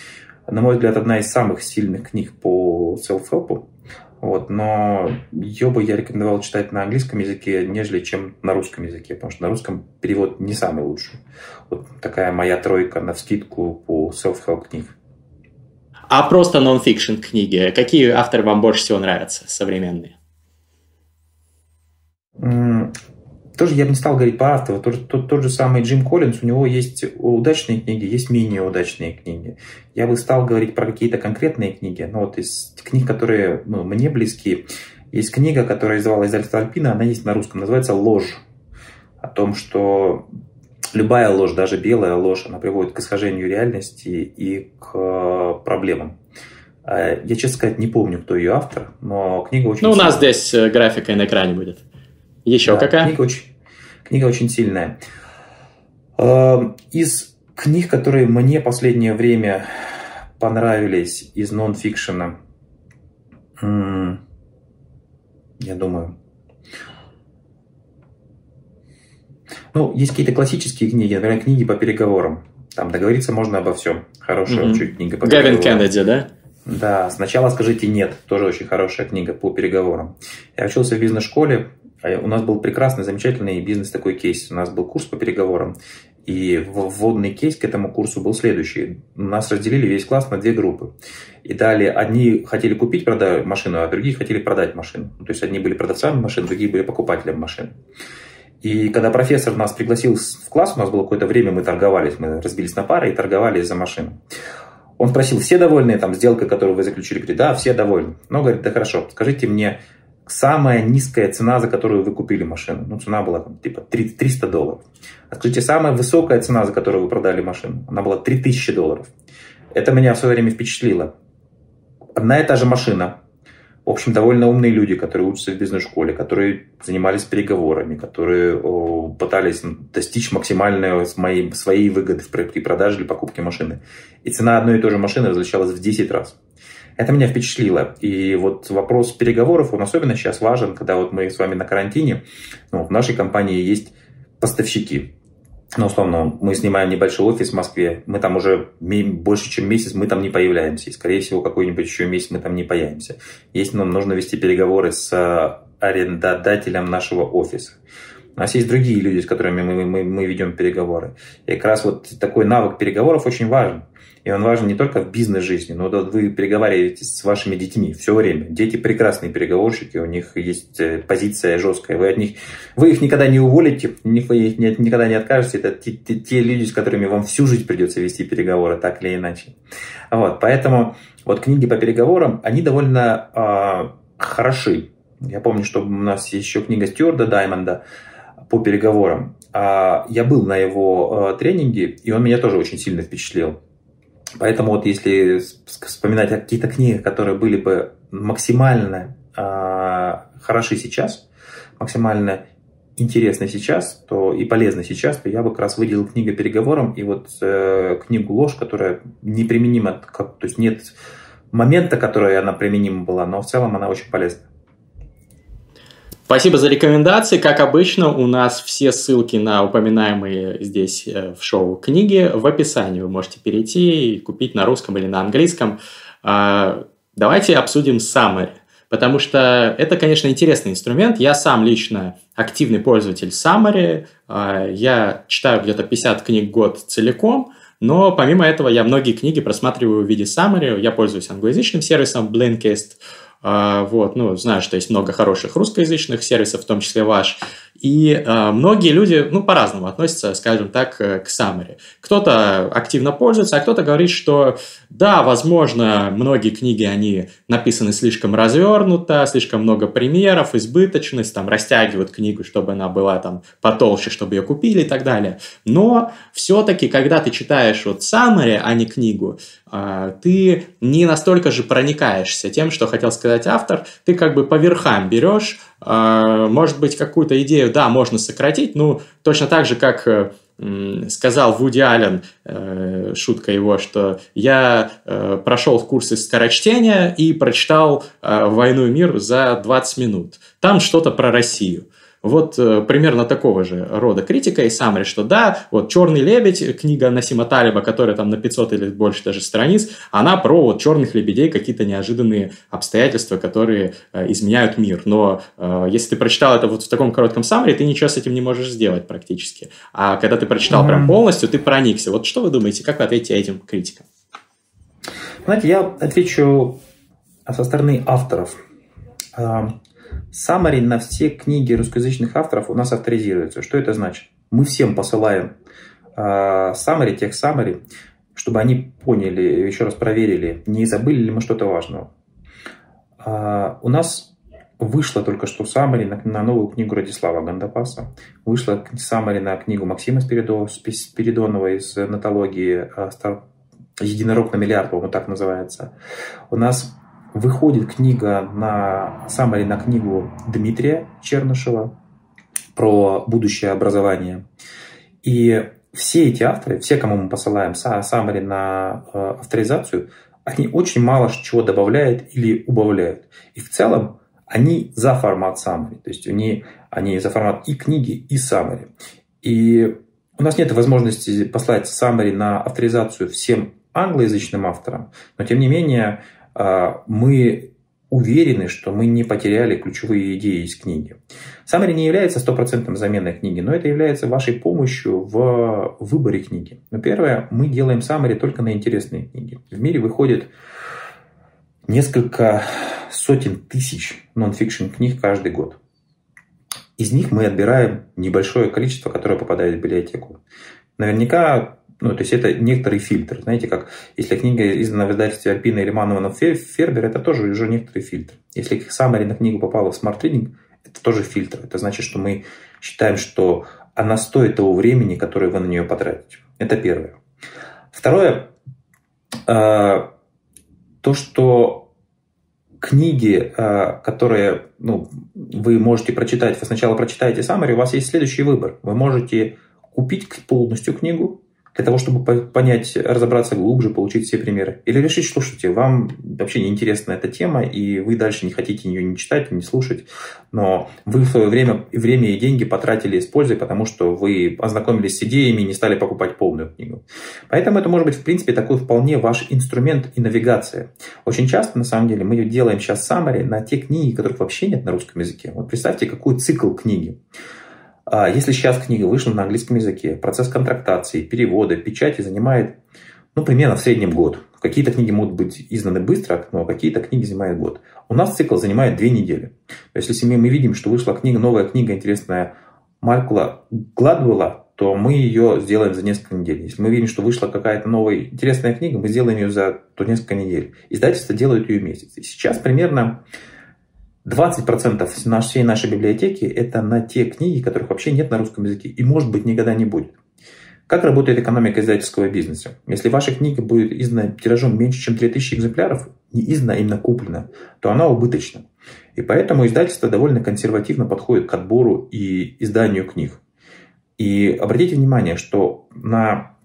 A: На мой взгляд, одна из самых сильных книг по self-help. Вот, но ее бы я рекомендовал читать на английском языке, нежели чем на русском языке, потому что на русском перевод не самый лучший. Вот такая моя тройка на вскидку по self-help книг.
B: А просто нон-фикшн книги, какие авторы вам больше всего нравятся, современные?
A: Тоже я бы не стал говорить по автору, тот, тот, тот же самый Джим Коллинз, у него есть удачные книги, есть менее удачные книги. Я бы стал говорить про какие-то конкретные книги, но вот из книг, которые ну, мне близки, есть книга, которая издавала издательство Альпина, она есть на русском, называется «Ложь». О том, что любая ложь, даже белая ложь, она приводит к искажению реальности и к проблемам. Я, честно сказать, не помню, кто ее автор, но книга очень
B: Ну, у нас здесь графика на экране будет. Еще да, какая?
A: Книга очень, книга очень сильная. Из книг, которые мне последнее время понравились из нон-фикшена, я думаю, Ну, есть какие-то классические книги, например, книги по переговорам. Там договориться можно обо всем. Хорошая mm-hmm. очень книга
B: по Гавин переговорам. Кеннеди, да?
A: Да, сначала скажите нет. Тоже очень хорошая книга по переговорам. Я учился в бизнес-школе. А у нас был прекрасный, замечательный бизнес такой кейс. У нас был курс по переговорам. И вводный кейс к этому курсу был следующий. Нас разделили весь класс на две группы. И далее одни хотели купить продать машину, а другие хотели продать машину. То есть одни были продавцами машин, другие были покупателями машин. И когда профессор нас пригласил в класс, у нас было какое-то время, мы торговались, мы разбились на пары и торговались за машину. Он спросил, все довольны там сделкой, которую вы заключили? Говорит, да, все довольны. Но говорит, да хорошо, скажите мне, самая низкая цена, за которую вы купили машину? Ну, цена была там, типа 300 долларов. А скажите, самая высокая цена, за которую вы продали машину? Она была 3000 долларов. Это меня в свое время впечатлило. Одна и та же машина, в общем, довольно умные люди, которые учатся в бизнес-школе, которые занимались переговорами, которые о, пытались достичь максимальной моей, своей выгоды при продаже или покупке машины. И цена одной и той же машины различалась в 10 раз. Это меня впечатлило. И вот вопрос переговоров, он особенно сейчас важен, когда вот мы с вами на карантине. Ну, в нашей компании есть поставщики ну, условно, мы снимаем небольшой офис в Москве, мы там уже больше, чем месяц, мы там не появляемся. И, скорее всего, какой-нибудь еще месяц мы там не появимся. Есть, нам нужно вести переговоры с э, арендодателем нашего офиса. У нас есть другие люди, с которыми мы, мы, мы ведем переговоры. И как раз вот такой навык переговоров очень важен. И он важен не только в бизнес-жизни, но вот вы переговариваете с вашими детьми все время. Дети прекрасные переговорщики, у них есть э, позиция жесткая. Вы от них, вы их никогда не уволите, вы их никогда не откажете. Это те, те, те люди, с которыми вам всю жизнь придется вести переговоры, так или иначе. Вот, поэтому вот книги по переговорам, они довольно э, хороши. Я помню, что у нас еще книга Стюарда Даймонда по переговорам. А я был на его э, тренинге, и он меня тоже очень сильно впечатлил. Поэтому вот если вспоминать о каких-то книгах, которые были бы максимально э, хороши сейчас, максимально интересны сейчас, то и полезны сейчас, то я бы как раз выделил книгу переговорам и вот э, книгу ложь, которая неприменима, как, то есть нет момента, который она применима была, но в целом она очень полезна.
B: Спасибо за рекомендации. Как обычно, у нас все ссылки на упоминаемые здесь э, в шоу книги в описании. Вы можете перейти и купить на русском или на английском. А, давайте обсудим summary. Потому что это, конечно, интересный инструмент. Я сам лично активный пользователь Summary. А, я читаю где-то 50 книг в год целиком. Но помимо этого я многие книги просматриваю в виде Summary. Я пользуюсь англоязычным сервисом Blinkist. А, вот, ну, знаю, что есть много хороших русскоязычных сервисов, в том числе ваш. И э, многие люди, ну, по-разному относятся, скажем так, э, к Summary. Кто-то активно пользуется, а кто-то говорит, что да, возможно, многие книги, они написаны слишком развернуто, слишком много примеров, избыточность, там, растягивают книгу, чтобы она была там потолще, чтобы ее купили и так далее. Но все-таки, когда ты читаешь вот Summary, а не книгу, э, ты не настолько же проникаешься тем, что хотел сказать автор, ты как бы по верхам берешь, э, может быть, какую-то идею да, можно сократить, ну, точно так же, как э, сказал Вуди Аллен, э, шутка его, что я э, прошел курсы скорочтения и прочитал «Войну и мир» за 20 минут. Там что-то про Россию. Вот э, примерно такого же рода критика и Самри, что да, вот «Черный лебедь», книга Насима Талиба, которая там на 500 или больше даже страниц, она про вот черных лебедей, какие-то неожиданные обстоятельства, которые э, изменяют мир. Но э, если ты прочитал это вот в таком коротком Самри, ты ничего с этим не можешь сделать практически. А когда ты прочитал mm-hmm. прям полностью, ты проникся. Вот что вы думаете, как вы ответите этим критикам?
A: Знаете, я отвечу со стороны авторов. Summary на все книги русскоязычных авторов у нас авторизируется. Что это значит? Мы всем посылаем э, summary, тех summary, чтобы они поняли, еще раз проверили, не забыли ли мы что-то важного. Э, у нас вышло только что summary на, на новую книгу Радислава Гандапаса, вышло summary на книгу Максима Спиридонова, из натологии «Единорог на миллиард», по-моему, так называется. У нас выходит книга на саммари на книгу Дмитрия Чернышева про будущее образование. И все эти авторы, все, кому мы посылаем саммари на э, авторизацию, они очень мало чего добавляют или убавляют. И в целом они за формат summary. То есть они, они за формат и книги, и summary. И у нас нет возможности послать summary на авторизацию всем англоязычным авторам, но тем не менее мы уверены, что мы не потеряли ключевые идеи из книги. Summary не является стопроцентным заменой книги, но это является вашей помощью в выборе книги. Но первое, мы делаем summary только на интересные книги. В мире выходит несколько сотен тысяч нон-фикшн книг каждый год. Из них мы отбираем небольшое количество, которое попадает в библиотеку. Наверняка ну, то есть это некоторый фильтр. Знаете, как если книга издана в издательстве Альпина или Манованов Фербер, это тоже уже некоторый фильтр. Если саммари на книгу попала в Reading, это тоже фильтр. Это значит, что мы считаем, что она стоит того времени, которое вы на нее потратите. Это первое. Второе, а, то, что книги, а, которые ну, вы можете прочитать, вы сначала прочитаете summary, у вас есть следующий выбор. Вы можете купить полностью книгу, для того, чтобы понять, разобраться глубже, получить все примеры. Или решить, что слушайте, вам вообще не интересна эта тема, и вы дальше не хотите ее не читать, не слушать, но вы в свое время, время и деньги потратили с пользой, потому что вы ознакомились с идеями и не стали покупать полную книгу. Поэтому это может быть, в принципе, такой вполне ваш инструмент и навигация. Очень часто, на самом деле, мы делаем сейчас summary на те книги, которых вообще нет на русском языке. Вот представьте, какой цикл книги. А если сейчас книга вышла на английском языке, процесс контрактации, перевода, печати занимает ну, примерно в среднем год. Какие-то книги могут быть изданы быстро, но какие-то книги занимают год. У нас цикл занимает две недели. То есть, если мы видим, что вышла книга, новая книга интересная Маркла Гладвелла, то мы ее сделаем за несколько недель. Если мы видим, что вышла какая-то новая интересная книга, мы сделаем ее за то несколько недель. Издательство делают ее месяц. И сейчас примерно 20% всей нашей библиотеки – это на те книги, которых вообще нет на русском языке и, может быть, никогда не будет. Как работает экономика издательского бизнеса? Если ваша книга будет издана тиражом меньше, чем 3000 экземпляров, не издана, а именно куплена, то она убыточна. И поэтому издательство довольно консервативно подходит к отбору и изданию книг. И обратите внимание, что на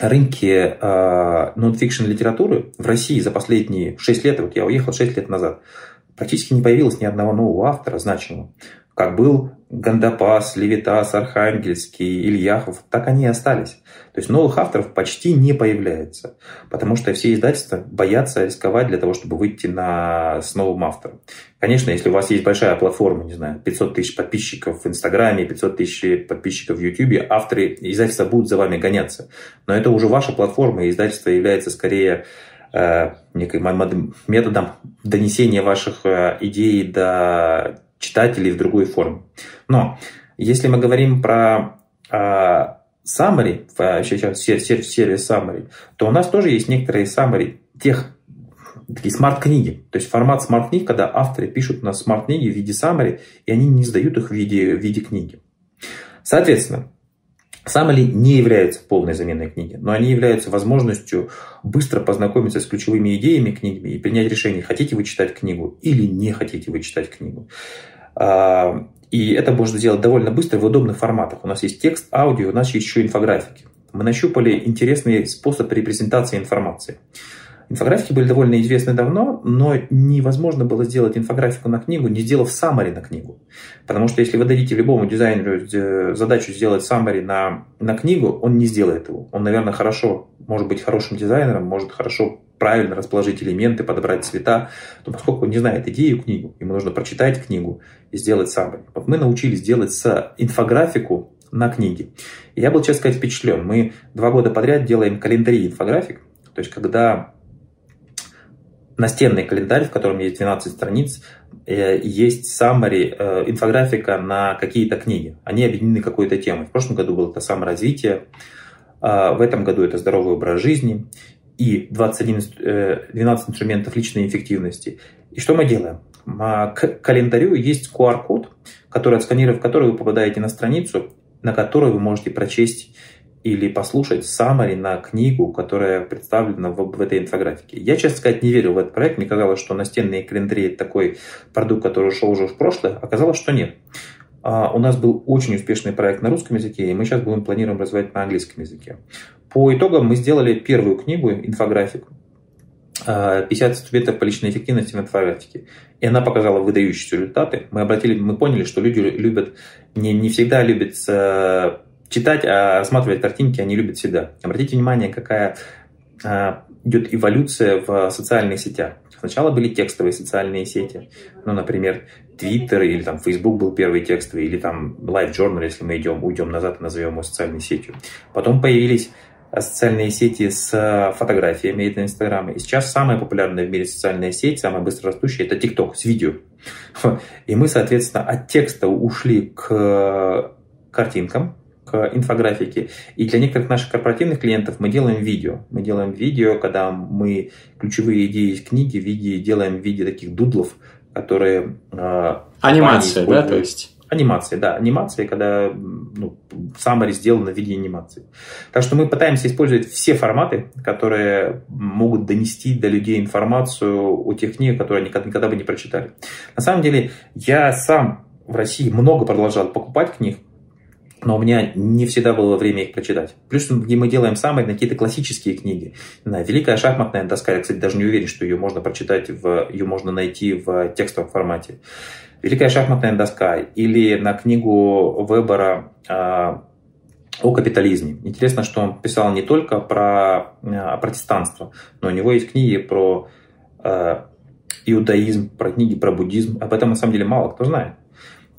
A: рынке э, нон-фикшн литературы в России за последние 6 лет, вот я уехал 6 лет назад, практически не появилось ни одного нового автора значимого. Как был Гандапас, Левитас, Архангельский, Ильяхов, так они и остались. То есть новых авторов почти не появляется, потому что все издательства боятся рисковать для того, чтобы выйти на, с новым автором. Конечно, если у вас есть большая платформа, не знаю, 500 тысяч подписчиков в Инстаграме, 500 тысяч подписчиков в Ютубе, авторы издательства будут за вами гоняться. Но это уже ваша платформа, и издательство является скорее Э, методом донесения ваших э, идей до читателей в другой форме. Но если мы говорим про э, summary, сейчас сервис summary, то у нас тоже есть некоторые summary тех такие смарт-книги. То есть формат смарт-книг, когда авторы пишут на смарт-книги в виде summary, и они не сдают их в виде, в виде книги. Соответственно, Саммари не являются полной заменой книги, но они являются возможностью быстро познакомиться с ключевыми идеями книги и принять решение, хотите вы читать книгу или не хотите вы читать книгу. А, и это можно сделать довольно быстро в удобных форматах. У нас есть текст, аудио, у нас есть еще инфографики. Мы нащупали интересный способ репрезентации информации. Инфографики были довольно известны давно, но невозможно было сделать инфографику на книгу, не сделав саммари на книгу. Потому что если вы дадите любому дизайнеру э, задачу сделать саммари на, на книгу, он не сделает его. Он, наверное, хорошо, может быть хорошим дизайнером, может хорошо правильно расположить элементы, подобрать цвета, но поскольку он не знает идею книгу, ему нужно прочитать книгу и сделать саммари. Вот мы научились делать с инфографику на книге. И я был, честно сказать, впечатлен. Мы два года подряд делаем календари инфографик, то есть когда настенный календарь, в котором есть 12 страниц, э, есть summary, э, инфографика на какие-то книги. Они объединены какой-то темой. В прошлом году было это саморазвитие, а в этом году это здоровый образ жизни и 21, 12 э, инструментов личной эффективности. И что мы делаем? К календарю есть QR-код, который, отсканировав который, вы попадаете на страницу, на которой вы можете прочесть или послушать summary на книгу, которая представлена в, в этой инфографике. Я, честно сказать, не верил в этот проект. Мне казалось, что настенные календари – это такой продукт, который ушел уже в прошлое. Оказалось, что нет. А, у нас был очень успешный проект на русском языке, и мы сейчас будем планируем развивать на английском языке. По итогам мы сделали первую книгу, инфографик, 50 инструментов по личной эффективности в инфографике. И она показала выдающиеся результаты. Мы обратили, мы поняли, что люди любят, не, не всегда любят э, читать, а рассматривать картинки они любят всегда. Обратите внимание, какая а, идет эволюция в социальных сетях. Сначала были текстовые социальные сети, ну, например, Twitter или там Facebook был первый текстовый, или там Live Journal, если мы идем, уйдем назад и назовем его социальной сетью. Потом появились социальные сети с фотографиями, это Инстаграм. И сейчас самая популярная в мире социальная сеть, самая быстрорастущая, это ТикТок с видео. И мы, соответственно, от текста ушли к картинкам, к инфографике. И для некоторых наших корпоративных клиентов мы делаем видео. Мы делаем видео, когда мы ключевые идеи из книги в виде, делаем в виде таких дудлов, которые...
B: Э, Анимация, да, то есть?
A: Анимация, да, анимация, когда ну, summary сделано в виде анимации. Так что мы пытаемся использовать все форматы, которые могут донести до людей информацию о тех книгах, которые они никогда бы не прочитали. На самом деле, я сам в России много продолжал покупать книг, но у меня не всегда было время их прочитать. Плюс мы делаем самые какие-то классические книги. Великая шахматная доска, я, кстати, даже не уверен, что ее можно прочитать, в, ее можно найти в текстовом формате. Великая шахматная доска или на книгу Вебера а, о капитализме. Интересно, что он писал не только про а, протестанство, но у него есть книги про а, иудаизм, про книги про буддизм. Об этом на самом деле мало кто знает.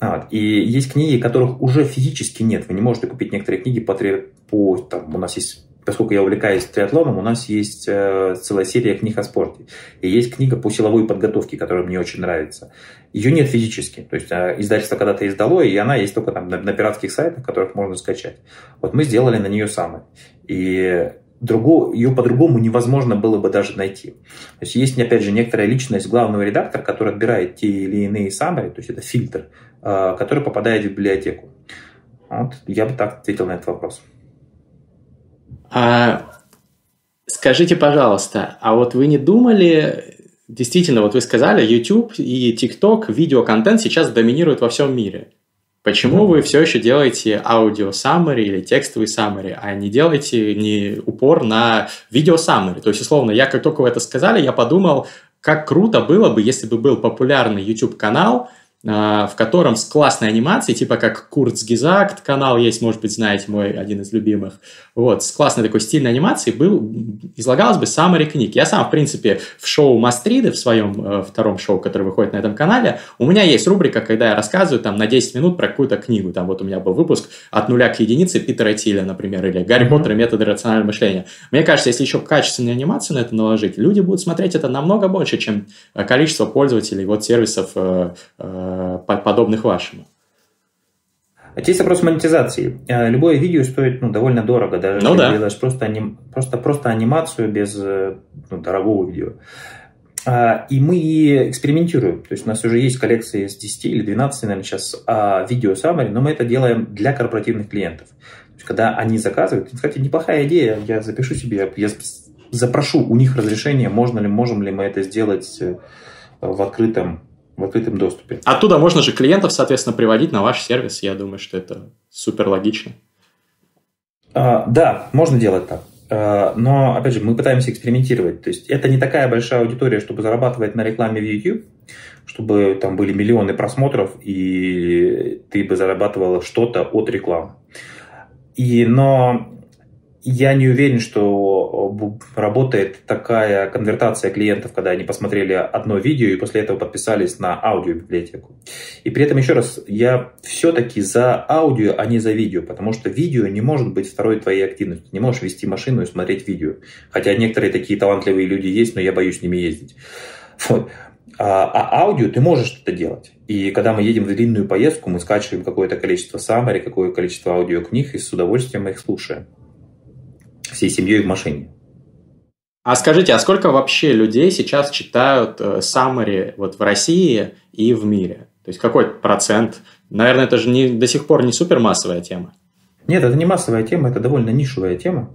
A: Вот. И есть книги, которых уже физически нет. Вы не можете купить некоторые книги по, по там, у нас есть поскольку я увлекаюсь триатлоном, у нас есть э, целая серия книг о спорте. И есть книга по силовой подготовке, которая мне очень нравится. Ее нет физически. То есть э, издательство когда-то издало, и она есть только там на, на пиратских сайтах, которых можно скачать. Вот мы сделали на нее самое. И другого, ее по-другому невозможно было бы даже найти. То есть есть, опять же, некоторая личность главного редактора, который отбирает те или иные summary, то есть это фильтр, который попадает в библиотеку. Вот, я бы так ответил на этот вопрос.
B: А, скажите, пожалуйста, а вот вы не думали, действительно, вот вы сказали, YouTube и TikTok, видеоконтент сейчас доминируют во всем мире. Почему вы все еще делаете аудио summary или текстовый summary, а не делаете не упор на видео summary? То есть, условно, я как только вы это сказали, я подумал, как круто было бы, если бы был популярный YouTube канал, в котором с классной анимацией, типа как Курцгизакт канал есть, может быть, знаете, мой один из любимых, вот, с классной такой стильной анимацией был, излагалось бы summary книг. Я сам, в принципе, в шоу Мастриды, в своем э, втором шоу, которое выходит на этом канале, у меня есть рубрика, когда я рассказываю там на 10 минут про какую-то книгу. Там вот у меня был выпуск «От нуля к единице» Питера Тиля, например, или «Гарри. Поттер и методы рационального мышления». Мне кажется, если еще качественную анимацию на это наложить, люди будут смотреть это намного больше, чем количество пользователей вот сервисов э, э, Э, подобных вашему.
A: А здесь вопрос монетизации. Э, любое видео стоит ну, довольно дорого, даже ну, если да. делаешь просто, аним... просто, просто анимацию без э, ну, дорогого видео. А, и мы экспериментируем. То есть у нас уже есть коллекция из 10 или 12, наверное, сейчас а, видео summary, но мы это делаем для корпоративных клиентов. То есть, когда они заказывают, кстати, неплохая идея, я запишу себе, я запрошу у них разрешение, можно ли, можем ли мы это сделать в открытом в открытом доступе.
B: Оттуда можно же клиентов, соответственно, приводить на ваш сервис. Я думаю, что это супер логично.
A: А, да, можно делать так. А, но, опять же, мы пытаемся экспериментировать. То есть это не такая большая аудитория, чтобы зарабатывать на рекламе в YouTube, чтобы там были миллионы просмотров, и ты бы зарабатывала что-то от рекламы. И, но я не уверен, что работает такая конвертация клиентов, когда они посмотрели одно видео и после этого подписались на аудиобиблиотеку. И при этом, еще раз, я все-таки за аудио, а не за видео, потому что видео не может быть второй твоей активностью. Не можешь вести машину и смотреть видео. Хотя некоторые такие талантливые люди есть, но я боюсь с ними ездить. А, а аудио ты можешь это делать. И когда мы едем в длинную поездку, мы скачиваем какое-то количество summary, какое количество аудиокниг, и с удовольствием мы их слушаем всей семьей в машине.
B: А скажите, а сколько вообще людей сейчас читают э, summary вот в России и в мире? То есть какой процент? Наверное, это же не, до сих пор не супермассовая тема.
A: Нет, это не массовая тема, это довольно нишевая тема.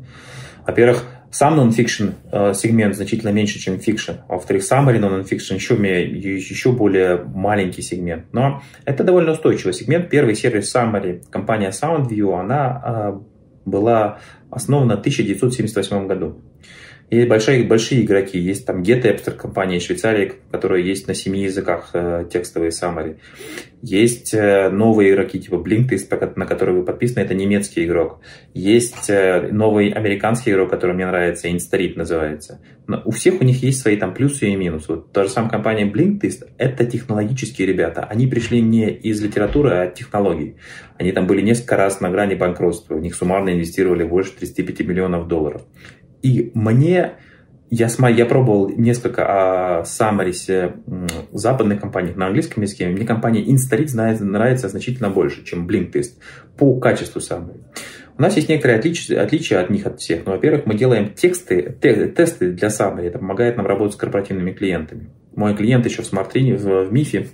A: Во-первых, сам нон-фикшн э, сегмент значительно меньше, чем фикшн. А во-вторых, summary нон-фикшн еще, еще более маленький сегмент. Но это довольно устойчивый сегмент. Первый сервис summary, компания Soundview, она э, была основана в 1978 году. Есть большие, большие игроки, есть там getAbstract, компания Швейцарии, которая есть на семи языках э, текстовые summary. Есть э, новые игроки типа Blinkist, на который вы подписаны, это немецкий игрок. Есть э, новый американский игрок, который мне нравится, Instarit называется. Но у всех у них есть свои там плюсы и минусы. Вот та же самая компания Blinkist, это технологические ребята. Они пришли не из литературы, а от технологий. Они там были несколько раз на грани банкротства. У них суммарно инвестировали больше 35 миллионов долларов. И мне, я, я пробовал несколько о Самарисе западных компаний на английском языке. Мне компания Instarit нравится, нравится значительно больше, чем Blinkist по качеству Summary. У нас есть некоторые отличия, отличия от них от всех. Ну, во-первых, мы делаем тексты, те, тесты для Summary. Это помогает нам работать с корпоративными клиентами. Мой клиент еще в смарт-трине, в, в МИФе,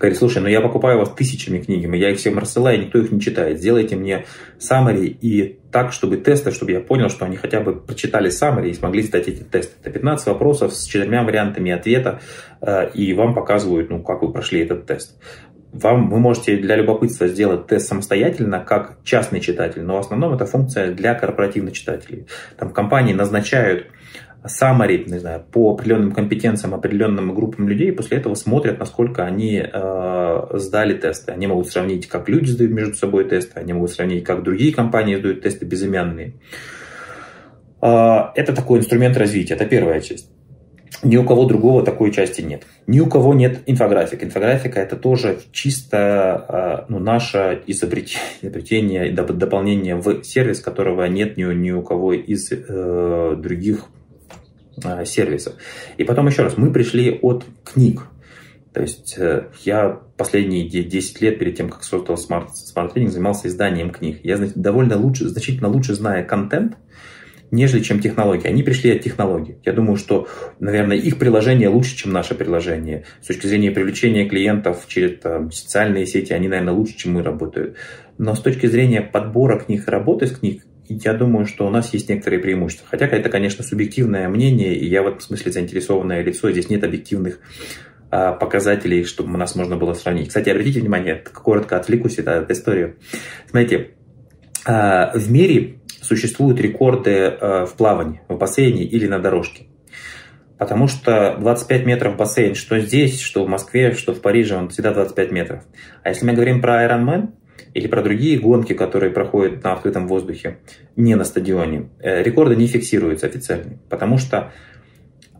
A: говорит, слушай, ну я покупаю у вас тысячами книг, я их всем рассылаю, никто их не читает. Сделайте мне summary и так, чтобы тесты, чтобы я понял, что они хотя бы прочитали summary и смогли сдать эти тесты. Это 15 вопросов с четырьмя вариантами ответа, э, и вам показывают, ну, как вы прошли этот тест. Вам, вы можете для любопытства сделать тест самостоятельно, как частный читатель, но в основном это функция для корпоративных читателей. Там компании назначают summary, не знаю, по определенным компетенциям, определенным группам людей, и после этого смотрят, насколько они э, сдали тесты. Они могут сравнить, как люди сдают между собой тесты, они могут сравнить, как другие компании сдают тесты безымянные. Э, это такой инструмент развития, это первая часть. Ни у кого другого такой части нет. Ни у кого нет инфографик. Инфографика это тоже чисто э, ну, наше изобретение, дополнение в сервис, которого нет ни, ни у кого из э, других сервисов. И потом еще раз, мы пришли от книг. То есть э, я последние 10 лет перед тем, как создал Smart, Smart Reading, занимался изданием книг. Я довольно лучше, значительно лучше знаю контент, нежели чем технологии. Они пришли от технологий. Я думаю, что, наверное, их приложение лучше, чем наше приложение. С точки зрения привлечения клиентов через там, социальные сети, они, наверное, лучше, чем мы работают. Но с точки зрения подбора книг и работы с книг, я думаю, что у нас есть некоторые преимущества. Хотя это, конечно, субъективное мнение, и я в этом смысле заинтересованное лицо. Здесь нет объективных а, показателей, чтобы нас можно было сравнить. Кстати, обратите внимание, коротко отвлекусь от этой истории. Смотрите, а, в мире существуют рекорды а, в плавании, в бассейне или на дорожке. Потому что 25 метров бассейн, что здесь, что в Москве, что в Париже, он всегда 25 метров. А если мы говорим про Ironman, или про другие гонки, которые проходят на открытом воздухе, не на стадионе, э, рекорды не фиксируются официально, потому что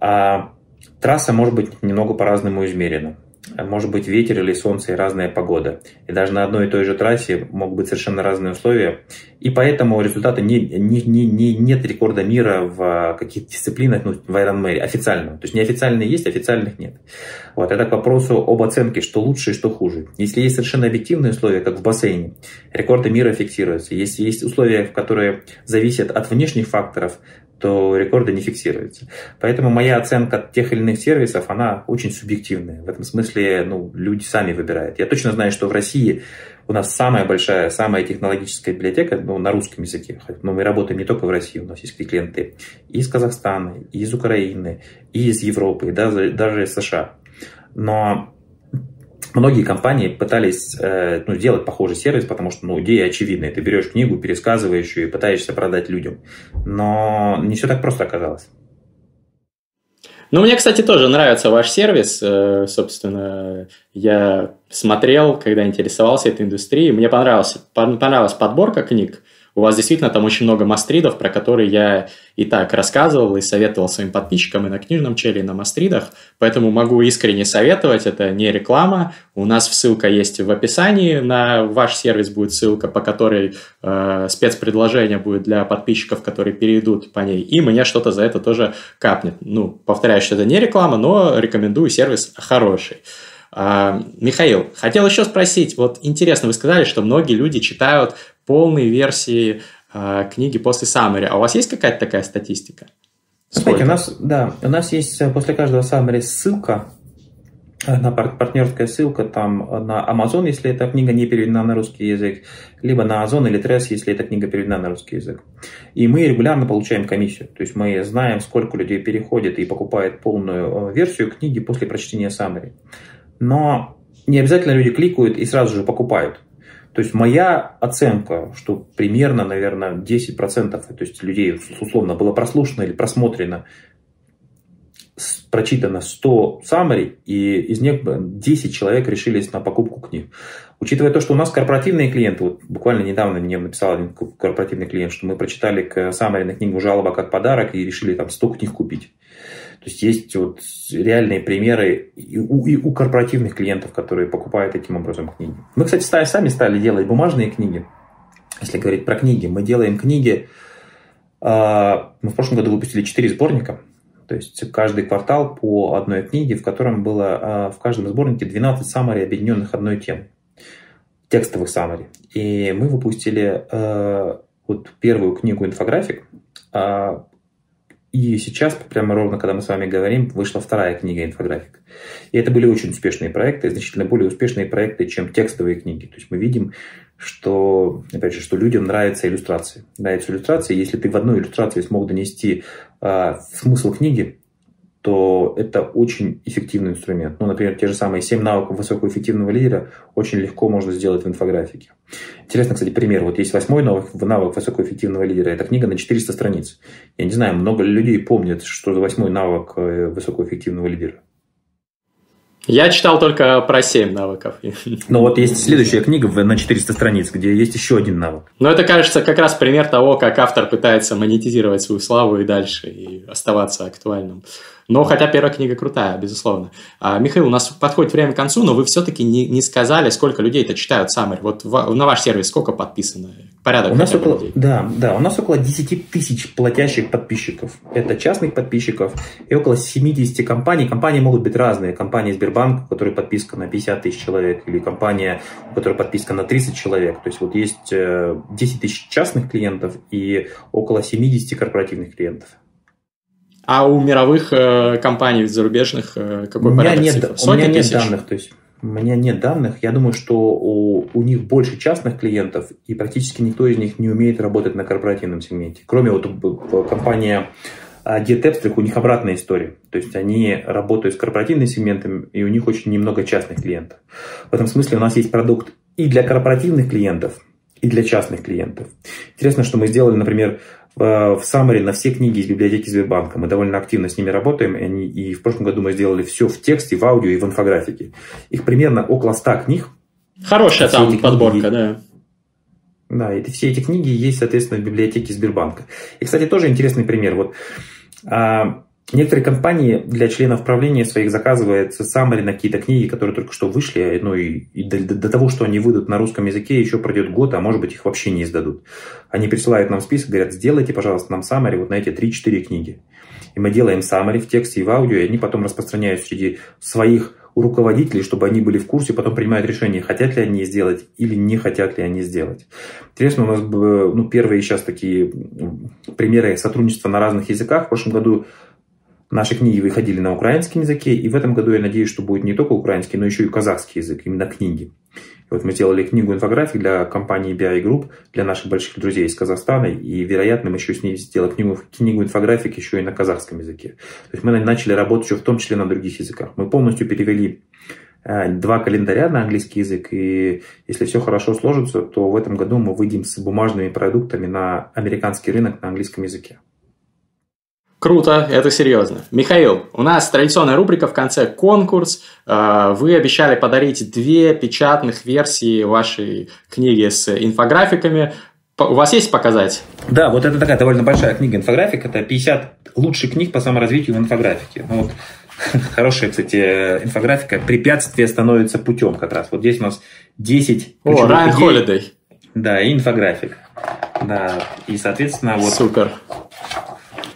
A: а, трасса может быть немного по-разному измерена. Может быть ветер или солнце и разная погода. И даже на одной и той же трассе могут быть совершенно разные условия. И поэтому результаты не, не, не, не, нет рекорда мира в каких-то дисциплинах, ну, в Ironman официального. То есть неофициальные есть, официальных нет. Вот это к вопросу об оценке, что лучше и что хуже. Если есть совершенно объективные условия, как в бассейне, рекорды мира фиксируются. Если есть условия, которые зависят от внешних факторов, то рекорды не фиксируются. Поэтому моя оценка тех или иных сервисов, она очень субъективная. В этом смысле ну, люди сами выбирают. Я точно знаю, что в России у нас самая большая, самая технологическая библиотека ну, на русском языке. Но мы работаем не только в России, у нас есть клиенты из Казахстана, из Украины, из Европы, и даже, даже из США. Но многие компании пытались э, ну, сделать похожий сервис, потому что ну, идея очевидная. Ты берешь книгу, пересказываешь ее и пытаешься продать людям. Но не все так просто оказалось.
B: Ну, мне, кстати, тоже нравится ваш сервис. Э, собственно, я смотрел, когда интересовался этой индустрией. Мне понравился, понравилась подборка книг. У вас действительно там очень много мастридов, про которые я и так рассказывал и советовал своим подписчикам и на книжном челе, и на мастридах. Поэтому могу искренне советовать. Это не реклама. У нас ссылка есть в описании. На ваш сервис будет ссылка, по которой э, спецпредложение будет для подписчиков, которые перейдут по ней. И мне что-то за это тоже капнет. Ну, повторяю, что это не реклама, но рекомендую сервис хороший. А, Михаил, хотел еще спросить, вот интересно, вы сказали, что многие люди читают полной версии э, книги после summary. А у вас есть какая-то такая статистика?
A: Смотрите, у нас, да, у нас есть э, после каждого summary ссылка на партнерская ссылка там на Amazon, если эта книга не переведена на русский язык, либо на Озон или Тресс, если эта книга переведена на русский язык. И мы регулярно получаем комиссию. То есть мы знаем, сколько людей переходит и покупает полную версию книги после прочтения summary. Но не обязательно люди кликают и сразу же покупают. То есть моя оценка, что примерно, наверное, 10% то есть людей условно было прослушано или просмотрено, прочитано 100 summary, и из них 10 человек решились на покупку книг. Учитывая то, что у нас корпоративные клиенты, вот буквально недавно мне написал один корпоративный клиент, что мы прочитали summary на книгу «Жалоба как подарок» и решили там 100 книг купить. То есть есть вот реальные примеры и у, и у корпоративных клиентов, которые покупают таким образом книги. Мы, кстати, сами стали делать бумажные книги. Если говорить про книги, мы делаем книги. А, мы в прошлом году выпустили 4 сборника. То есть каждый квартал по одной книге, в котором было а, в каждом сборнике 12 саммари, объединенных одной темой. Текстовых саммари. И мы выпустили а, вот первую книгу «Инфографик», и сейчас, прямо ровно, когда мы с вами говорим, вышла вторая книга «Инфографик». И это были очень успешные проекты, значительно более успешные проекты, чем текстовые книги. То есть мы видим, что, опять же, что людям нравятся иллюстрации. Нравятся иллюстрации. Если ты в одной иллюстрации смог донести э, смысл книги, то это очень эффективный инструмент. Ну, например, те же самые 7 навыков высокоэффективного лидера очень легко можно сделать в инфографике. Интересно, кстати, пример. Вот есть восьмой навык, навык высокоэффективного лидера. Это книга на 400 страниц. Я не знаю, много ли людей помнят, что за восьмой навык э, высокоэффективного лидера.
B: Я читал только про 7 навыков.
A: Но вот есть следующая книга на 400 страниц, где есть еще один навык.
B: Но это, кажется, как раз пример того, как автор пытается монетизировать свою славу и дальше, и оставаться актуальным. Но хотя первая книга крутая, безусловно. А, Михаил, у нас подходит время к концу, но вы все-таки не, не сказали, сколько людей это читают Summary. Вот в, на ваш сервис сколько подписано? Порядок
A: у нас около, людей? Да, да, у нас около 10 тысяч платящих подписчиков. Это частных подписчиков и около 70 компаний. Компании могут быть разные. Компания Сбербанк, у которой подписка на 50 тысяч человек, или компания, у которой подписка на 30 человек. То есть вот есть 10 э, тысяч частных клиентов и около 70 корпоративных клиентов.
B: А у мировых э, компаний зарубежных э, какой
A: у меня
B: порядок
A: нет, цифр? Сотни у меня нет данных, то есть у меня нет данных. Я думаю, что у, у них больше частных клиентов, и практически никто из них не умеет работать на корпоративном сегменте. Кроме вот компания Dietepstrich, у них обратная история. То есть они работают с корпоративным сегментом, и у них очень немного частных клиентов. В этом смысле у нас есть продукт и для корпоративных клиентов, и для частных клиентов. Интересно, что мы сделали, например, в Summary на все книги из библиотеки Сбербанка. Мы довольно активно с ними работаем, и, они, и в прошлом году мы сделали все в тексте, в аудио и в инфографике. Их примерно около 100 книг.
B: Хорошая все там подборка, книги, да.
A: Да, и все эти книги есть, соответственно, в библиотеке Сбербанка. И, кстати, тоже интересный пример. Вот а, Некоторые компании для членов правления своих заказывают summary на какие-то книги, которые только что вышли, ну и, и до, до того, что они выйдут на русском языке, еще пройдет год, а может быть их вообще не издадут. Они присылают нам список, говорят, сделайте, пожалуйста, нам summary вот на эти 3-4 книги. И мы делаем summary в тексте и в аудио, и они потом распространяют среди своих руководителей, чтобы они были в курсе, потом принимают решение, хотят ли они сделать или не хотят ли они сделать. Интересно, у нас ну, первые сейчас такие примеры сотрудничества на разных языках. В прошлом году Наши книги выходили на украинском языке, и в этом году я надеюсь, что будет не только украинский, но еще и казахский язык, именно книги. И вот мы сделали книгу инфографик для компании BI Group, для наших больших друзей из Казахстана, и, вероятно, мы еще с ней сделаем книгу, книгу инфографик еще и на казахском языке. То есть мы начали работать еще в том числе на других языках. Мы полностью перевели э, два календаря на английский язык, и если все хорошо сложится, то в этом году мы выйдем с бумажными продуктами на американский рынок на английском языке.
B: Круто, это серьезно. Михаил, у нас традиционная рубрика в конце конкурс. А, вы обещали подарить две печатных версии вашей книги с инфографиками. У вас есть показать?
A: Да, вот это такая довольно большая книга инфографик. Это 50 лучших книг по саморазвитию в инфографике. Ну, вот, хорошая, кстати, инфографика. Препятствие становится путем как раз. Вот здесь у нас 10
B: О, Райан Холидей.
A: Да, и инфографик. Да, и, соответственно, вот...
B: Супер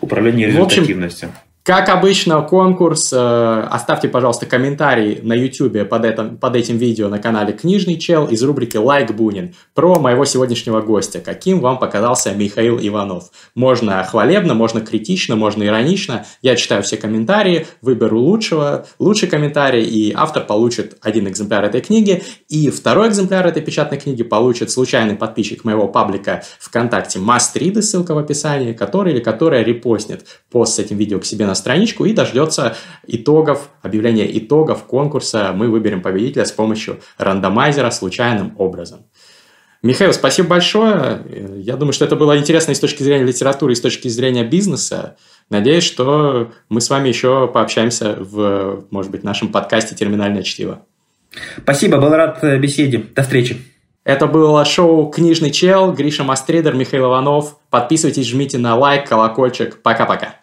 A: управления результативностью.
B: Как обычно, конкурс. Э, оставьте, пожалуйста, комментарий на YouTube под, этим, под этим видео на канале «Книжный чел» из рубрики «Лайк Бунин» про моего сегодняшнего гостя. Каким вам показался Михаил Иванов? Можно хвалебно, можно критично, можно иронично. Я читаю все комментарии, выберу лучшего, лучший комментарий, и автор получит один экземпляр этой книги. И второй экземпляр этой печатной книги получит случайный подписчик моего паблика ВКонтакте Мастриды, ссылка в описании, который или которая репостнет пост с этим видео к себе на страничку и дождется итогов, объявления итогов конкурса. Мы выберем победителя с помощью рандомайзера случайным образом. Михаил, спасибо большое. Я думаю, что это было интересно и с точки зрения литературы, и с точки зрения бизнеса. Надеюсь, что мы с вами еще пообщаемся в, может быть, нашем подкасте «Терминальное чтиво».
A: Спасибо, был рад беседе. До встречи.
B: Это было шоу «Книжный чел», Гриша Мастридер, Михаил Иванов. Подписывайтесь, жмите на лайк, колокольчик. Пока-пока.